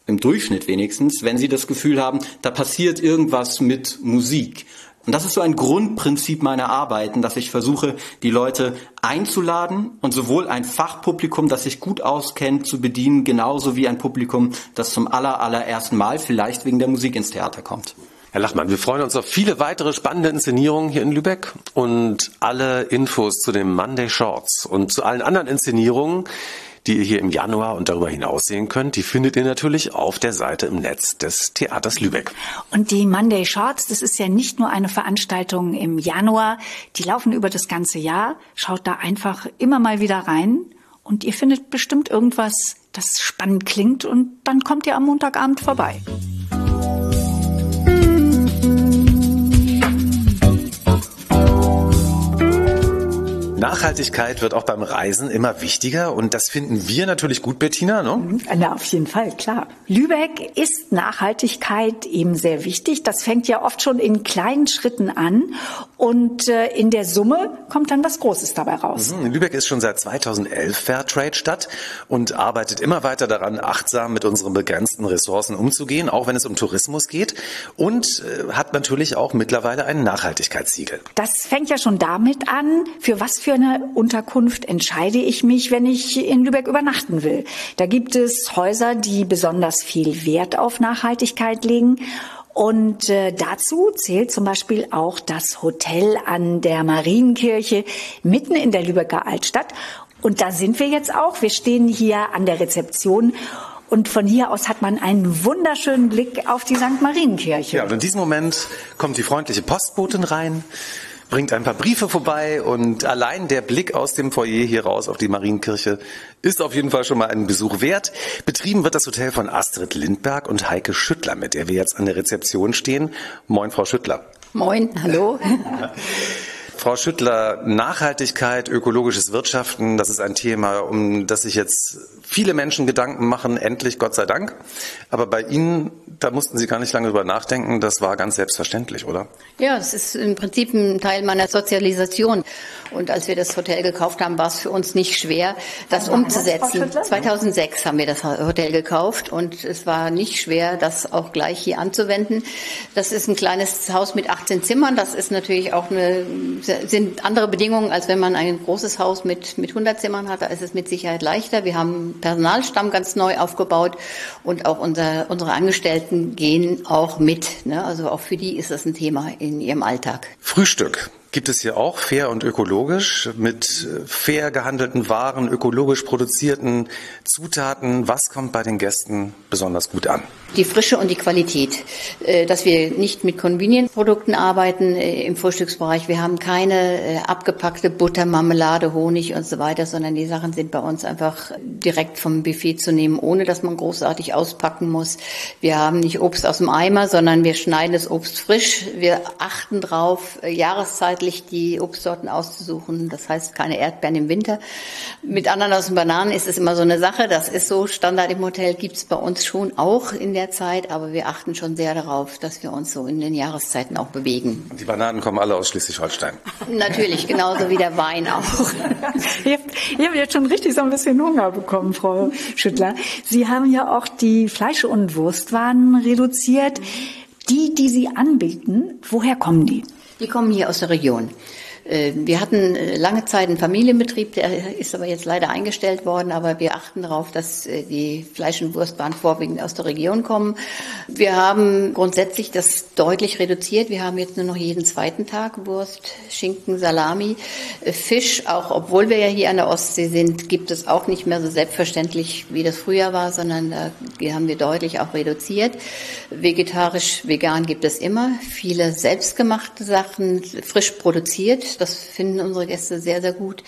im Durchschnitt wenigstens, wenn sie das Gefühl haben, da passiert irgendwas mit Musik. Und das ist so ein Grundprinzip meiner Arbeiten, dass ich versuche, die Leute einzuladen und sowohl ein Fachpublikum, das sich gut auskennt, zu bedienen, genauso wie ein Publikum, das zum aller, allerersten Mal vielleicht wegen der Musik ins Theater kommt. Herr Lachmann, wir freuen uns auf viele weitere spannende Inszenierungen hier in Lübeck und alle Infos zu den Monday Shorts und zu allen anderen Inszenierungen, die ihr hier im Januar und darüber hinaus sehen könnt, die findet ihr natürlich auf der Seite im Netz des Theaters Lübeck. Und die Monday Shorts, das ist ja nicht nur eine Veranstaltung im Januar, die laufen über das ganze Jahr. Schaut da einfach immer mal wieder rein und ihr findet bestimmt irgendwas, das spannend klingt und dann kommt ihr am Montagabend vorbei. Nachhaltigkeit wird auch beim Reisen immer wichtiger und das finden wir natürlich gut, Bettina. Ne? Na, auf jeden Fall, klar. Lübeck ist Nachhaltigkeit eben sehr wichtig. Das fängt ja oft schon in kleinen Schritten an und äh, in der Summe kommt dann was Großes dabei raus. Mhm. Lübeck ist schon seit 2011 Fairtrade-Stadt und arbeitet immer weiter daran, achtsam mit unseren begrenzten Ressourcen umzugehen, auch wenn es um Tourismus geht und äh, hat natürlich auch mittlerweile ein Nachhaltigkeitssiegel. Das fängt ja schon damit an, für was für eine Unterkunft entscheide ich mich, wenn ich in Lübeck übernachten will. Da gibt es Häuser, die besonders viel Wert auf Nachhaltigkeit legen. Und äh, dazu zählt zum Beispiel auch das Hotel an der Marienkirche mitten in der Lübecker Altstadt. Und da sind wir jetzt auch. Wir stehen hier an der Rezeption. Und von hier aus hat man einen wunderschönen Blick auf die St. Marienkirche. Ja, und in diesem Moment kommt die freundliche Postbotin rein bringt ein paar Briefe vorbei und allein der Blick aus dem Foyer hier raus auf die Marienkirche ist auf jeden Fall schon mal einen Besuch wert. Betrieben wird das Hotel von Astrid Lindberg und Heike Schüttler, mit der wir jetzt an der Rezeption stehen. Moin, Frau Schüttler. Moin, hallo. Frau Schüttler, Nachhaltigkeit, ökologisches Wirtschaften, das ist ein Thema, um das sich jetzt viele Menschen Gedanken machen, endlich, Gott sei Dank. Aber bei Ihnen, da mussten Sie gar nicht lange drüber nachdenken, das war ganz selbstverständlich, oder? Ja, es ist im Prinzip ein Teil meiner Sozialisation. Und als wir das Hotel gekauft haben, war es für uns nicht schwer, das umzusetzen. 2006 haben wir das Hotel gekauft und es war nicht schwer, das auch gleich hier anzuwenden. Das ist ein kleines Haus mit 18 Zimmern. Das ist natürlich auch eine, sind andere Bedingungen, als wenn man ein großes Haus mit, mit 100 Zimmern hat. Da ist es mit Sicherheit leichter. Wir haben Personalstamm ganz neu aufgebaut und auch unser, unsere Angestellten gehen auch mit. Ne? Also auch für die ist das ein Thema in ihrem Alltag. Frühstück gibt es hier auch fair und ökologisch mit fair gehandelten Waren, ökologisch produzierten Zutaten. Was kommt bei den Gästen besonders gut an? Die Frische und die Qualität. Äh, dass wir nicht mit Convenient-Produkten arbeiten äh, im Frühstücksbereich. Wir haben keine abgepackte Butter, Marmelade, Honig und so weiter, sondern die Sachen sind bei uns einfach direkt vom Buffet zu nehmen, ohne dass man großartig auspacken muss. Wir haben nicht Obst aus dem Eimer, sondern wir schneiden das Obst frisch. Wir achten drauf, jahreszeitlich die Obstsorten auszusuchen. Das heißt, keine Erdbeeren im Winter. Mit Ananas und Bananen ist es immer so eine Sache. Das ist so Standard im Hotel, gibt es bei uns schon auch in der Zeit. Aber wir achten schon sehr darauf, dass wir uns so in den Jahreszeiten auch bewegen. Die Bananen kommen alle aus Schleswig-Holstein. Natürlich, genauso wie der Wein auch. ich habe jetzt schon richtig so ein bisschen Hunger bekommen, Frau Schüttler. Sie haben ja auch die Fleisch- und Wurstwaren reduziert. Die, die Sie anbieten, woher kommen die? Die kommen hier aus der Region. Äh, wir hatten äh, lange Zeit einen Familienbetrieb, der ist aber jetzt leider eingestellt worden, aber wir achten darauf, dass äh, die Fleisch- und Wurstwaren vorwiegend aus der Region kommen. Wir haben grundsätzlich das deutlich reduziert. Wir haben jetzt nur noch jeden zweiten Tag Wurst, Schinken, Salami, Fisch. Auch obwohl wir ja hier an der Ostsee sind, gibt es auch nicht mehr so selbstverständlich, wie das früher war, sondern da haben wir deutlich auch reduziert. Vegetarisch, vegan gibt es immer. Viele selbstgemachte Sachen, frisch produziert das finden unsere Gäste sehr, sehr gut,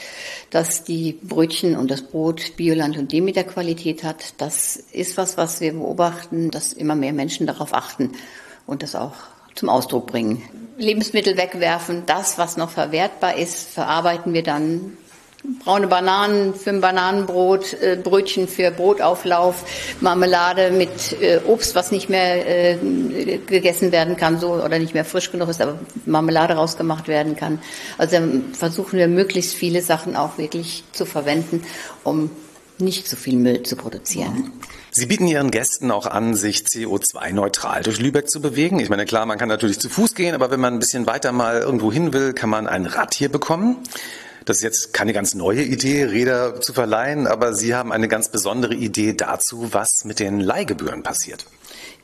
dass die Brötchen und das Brot Bioland und Demeter Qualität hat. Das ist was, was wir beobachten, dass immer mehr Menschen darauf achten und das auch zum Ausdruck bringen. Lebensmittel wegwerfen, das, was noch verwertbar ist, verarbeiten wir dann braune Bananen für ein Bananenbrot, äh, Brötchen für Brotauflauf, Marmelade mit äh, Obst, was nicht mehr äh, gegessen werden kann, so oder nicht mehr frisch genug ist, aber Marmelade rausgemacht werden kann. Also versuchen wir möglichst viele Sachen auch wirklich zu verwenden, um nicht so viel Müll zu produzieren. Sie bieten Ihren Gästen auch an, sich CO2-neutral durch Lübeck zu bewegen. Ich meine, klar, man kann natürlich zu Fuß gehen, aber wenn man ein bisschen weiter mal irgendwo hin will, kann man ein Rad hier bekommen. Das ist jetzt keine ganz neue Idee, Räder zu verleihen, aber Sie haben eine ganz besondere Idee dazu, was mit den Leihgebühren passiert.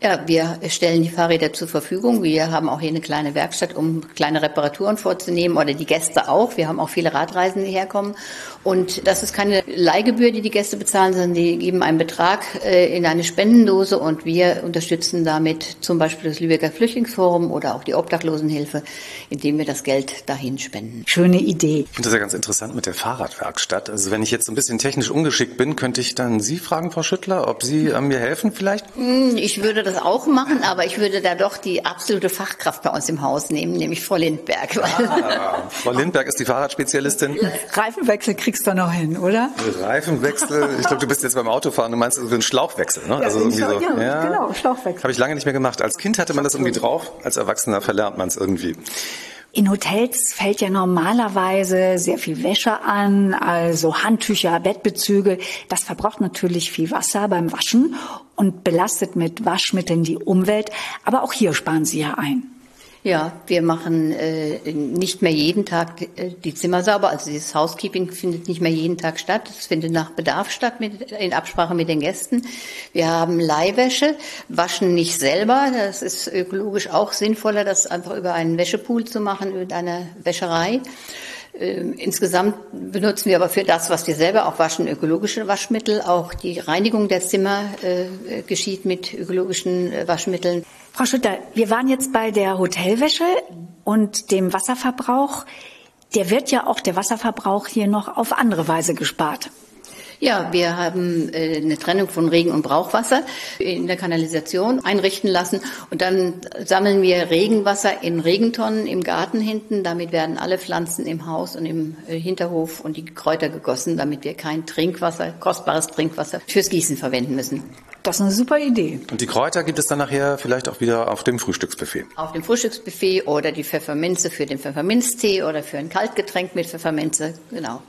Ja, wir stellen die Fahrräder zur Verfügung. Wir haben auch hier eine kleine Werkstatt, um kleine Reparaturen vorzunehmen oder die Gäste auch. Wir haben auch viele Radreisende, die herkommen. Und das ist keine Leihgebühr, die die Gäste bezahlen, sondern die geben einen Betrag äh, in eine Spendendose und wir unterstützen damit zum Beispiel das Lübecker Flüchtlingsforum oder auch die Obdachlosenhilfe, indem wir das Geld dahin spenden. Schöne Idee. Ich finde das ja ganz interessant mit der Fahrradwerkstatt. Also wenn ich jetzt ein bisschen technisch ungeschickt bin, könnte ich dann Sie fragen, Frau Schüttler, ob Sie äh, mir helfen vielleicht? Hm, Ich würde das auch machen, aber ich würde da doch die absolute Fachkraft bei uns im Haus nehmen, nämlich Frau Lindberg. Ah, Frau Lindberg ist die Fahrradspezialistin. Reifenwechsel kriegst du noch hin, oder? Reifenwechsel. Ich glaube, du bist jetzt beim Autofahren. Du meinst also einen Schlauchwechsel, ne? Ja, also irgendwie so. ja, genau, Schlauchwechsel. Habe ich lange nicht mehr gemacht. Als Kind hatte man das irgendwie drauf. Als Erwachsener verlernt man es irgendwie. In Hotels fällt ja normalerweise sehr viel Wäsche an, also Handtücher, Bettbezüge. Das verbraucht natürlich viel Wasser beim Waschen und belastet mit Waschmitteln die Umwelt. Aber auch hier sparen Sie ja ein. Ja, wir machen äh, nicht mehr jeden Tag die, äh, die Zimmer sauber. Also dieses Housekeeping findet nicht mehr jeden Tag statt. Es findet nach Bedarf statt mit, in Absprache mit den Gästen. Wir haben Leihwäsche, waschen nicht selber. Das ist ökologisch auch sinnvoller, das einfach über einen Wäschepool zu machen, über eine Wäscherei. Ähm, Insgesamt benutzen wir aber für das, was wir selber auch waschen, ökologische Waschmittel. Auch die Reinigung der Zimmer äh, geschieht mit ökologischen äh, Waschmitteln. Frau Schütter, wir waren jetzt bei der Hotelwäsche und dem Wasserverbrauch. Der wird ja auch der Wasserverbrauch hier noch auf andere Weise gespart. Ja, wir haben äh, eine Trennung von Regen- und Brauchwasser in der Kanalisation einrichten lassen und dann sammeln wir Regenwasser in Regentonnen im Garten hinten. Damit werden alle Pflanzen im Haus und im äh, Hinterhof und die Kräuter gegossen, damit wir kein Trinkwasser, kostbares Trinkwasser fürs Gießen verwenden müssen. Das ist eine super Idee. Und die Kräuter gibt es dann nachher vielleicht auch wieder auf dem Frühstücksbuffet. Auf dem Frühstücksbuffet oder die Pfefferminze für den Pfefferminztee oder für ein Kaltgetränk mit Pfefferminze, genau.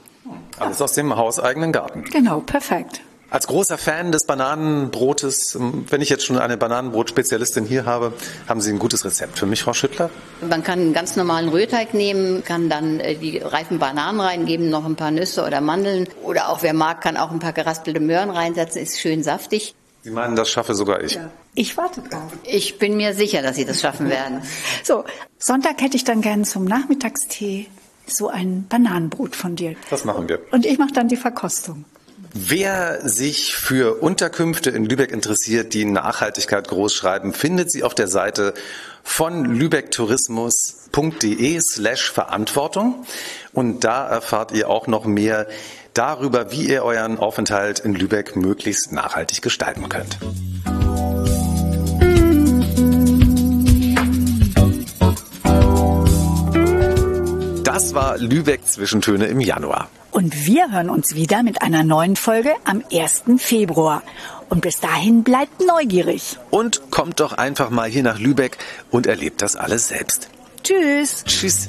Alles aus dem hauseigenen Garten. Genau, perfekt. Als großer Fan des Bananenbrotes, wenn ich jetzt schon eine Bananenbrotspezialistin hier habe, haben Sie ein gutes Rezept für mich, Frau Schüttler? Man kann einen ganz normalen Rührteig nehmen, kann dann äh, die reifen Bananen reingeben, noch ein paar Nüsse oder Mandeln oder auch wer mag, kann auch ein paar geraspelte Möhren reinsetzen, ist schön saftig. Sie meinen, das schaffe sogar ich. Ich warte drauf. Ich bin mir sicher, dass Sie das schaffen werden. So, Sonntag hätte ich dann gern zum Nachmittagstee so ein Bananenbrot von dir. Das machen wir. Und ich mache dann die Verkostung. Wer sich für Unterkünfte in Lübeck interessiert, die Nachhaltigkeit großschreiben, findet sie auf der Seite von lübecktourismus.de slash Verantwortung. Und da erfahrt ihr auch noch mehr darüber, wie ihr euren Aufenthalt in Lübeck möglichst nachhaltig gestalten könnt. Das war Lübeck Zwischentöne im Januar. Und wir hören uns wieder mit einer neuen Folge am 1. Februar. Und bis dahin bleibt neugierig. Und kommt doch einfach mal hier nach Lübeck und erlebt das alles selbst. Tschüss. Tschüss.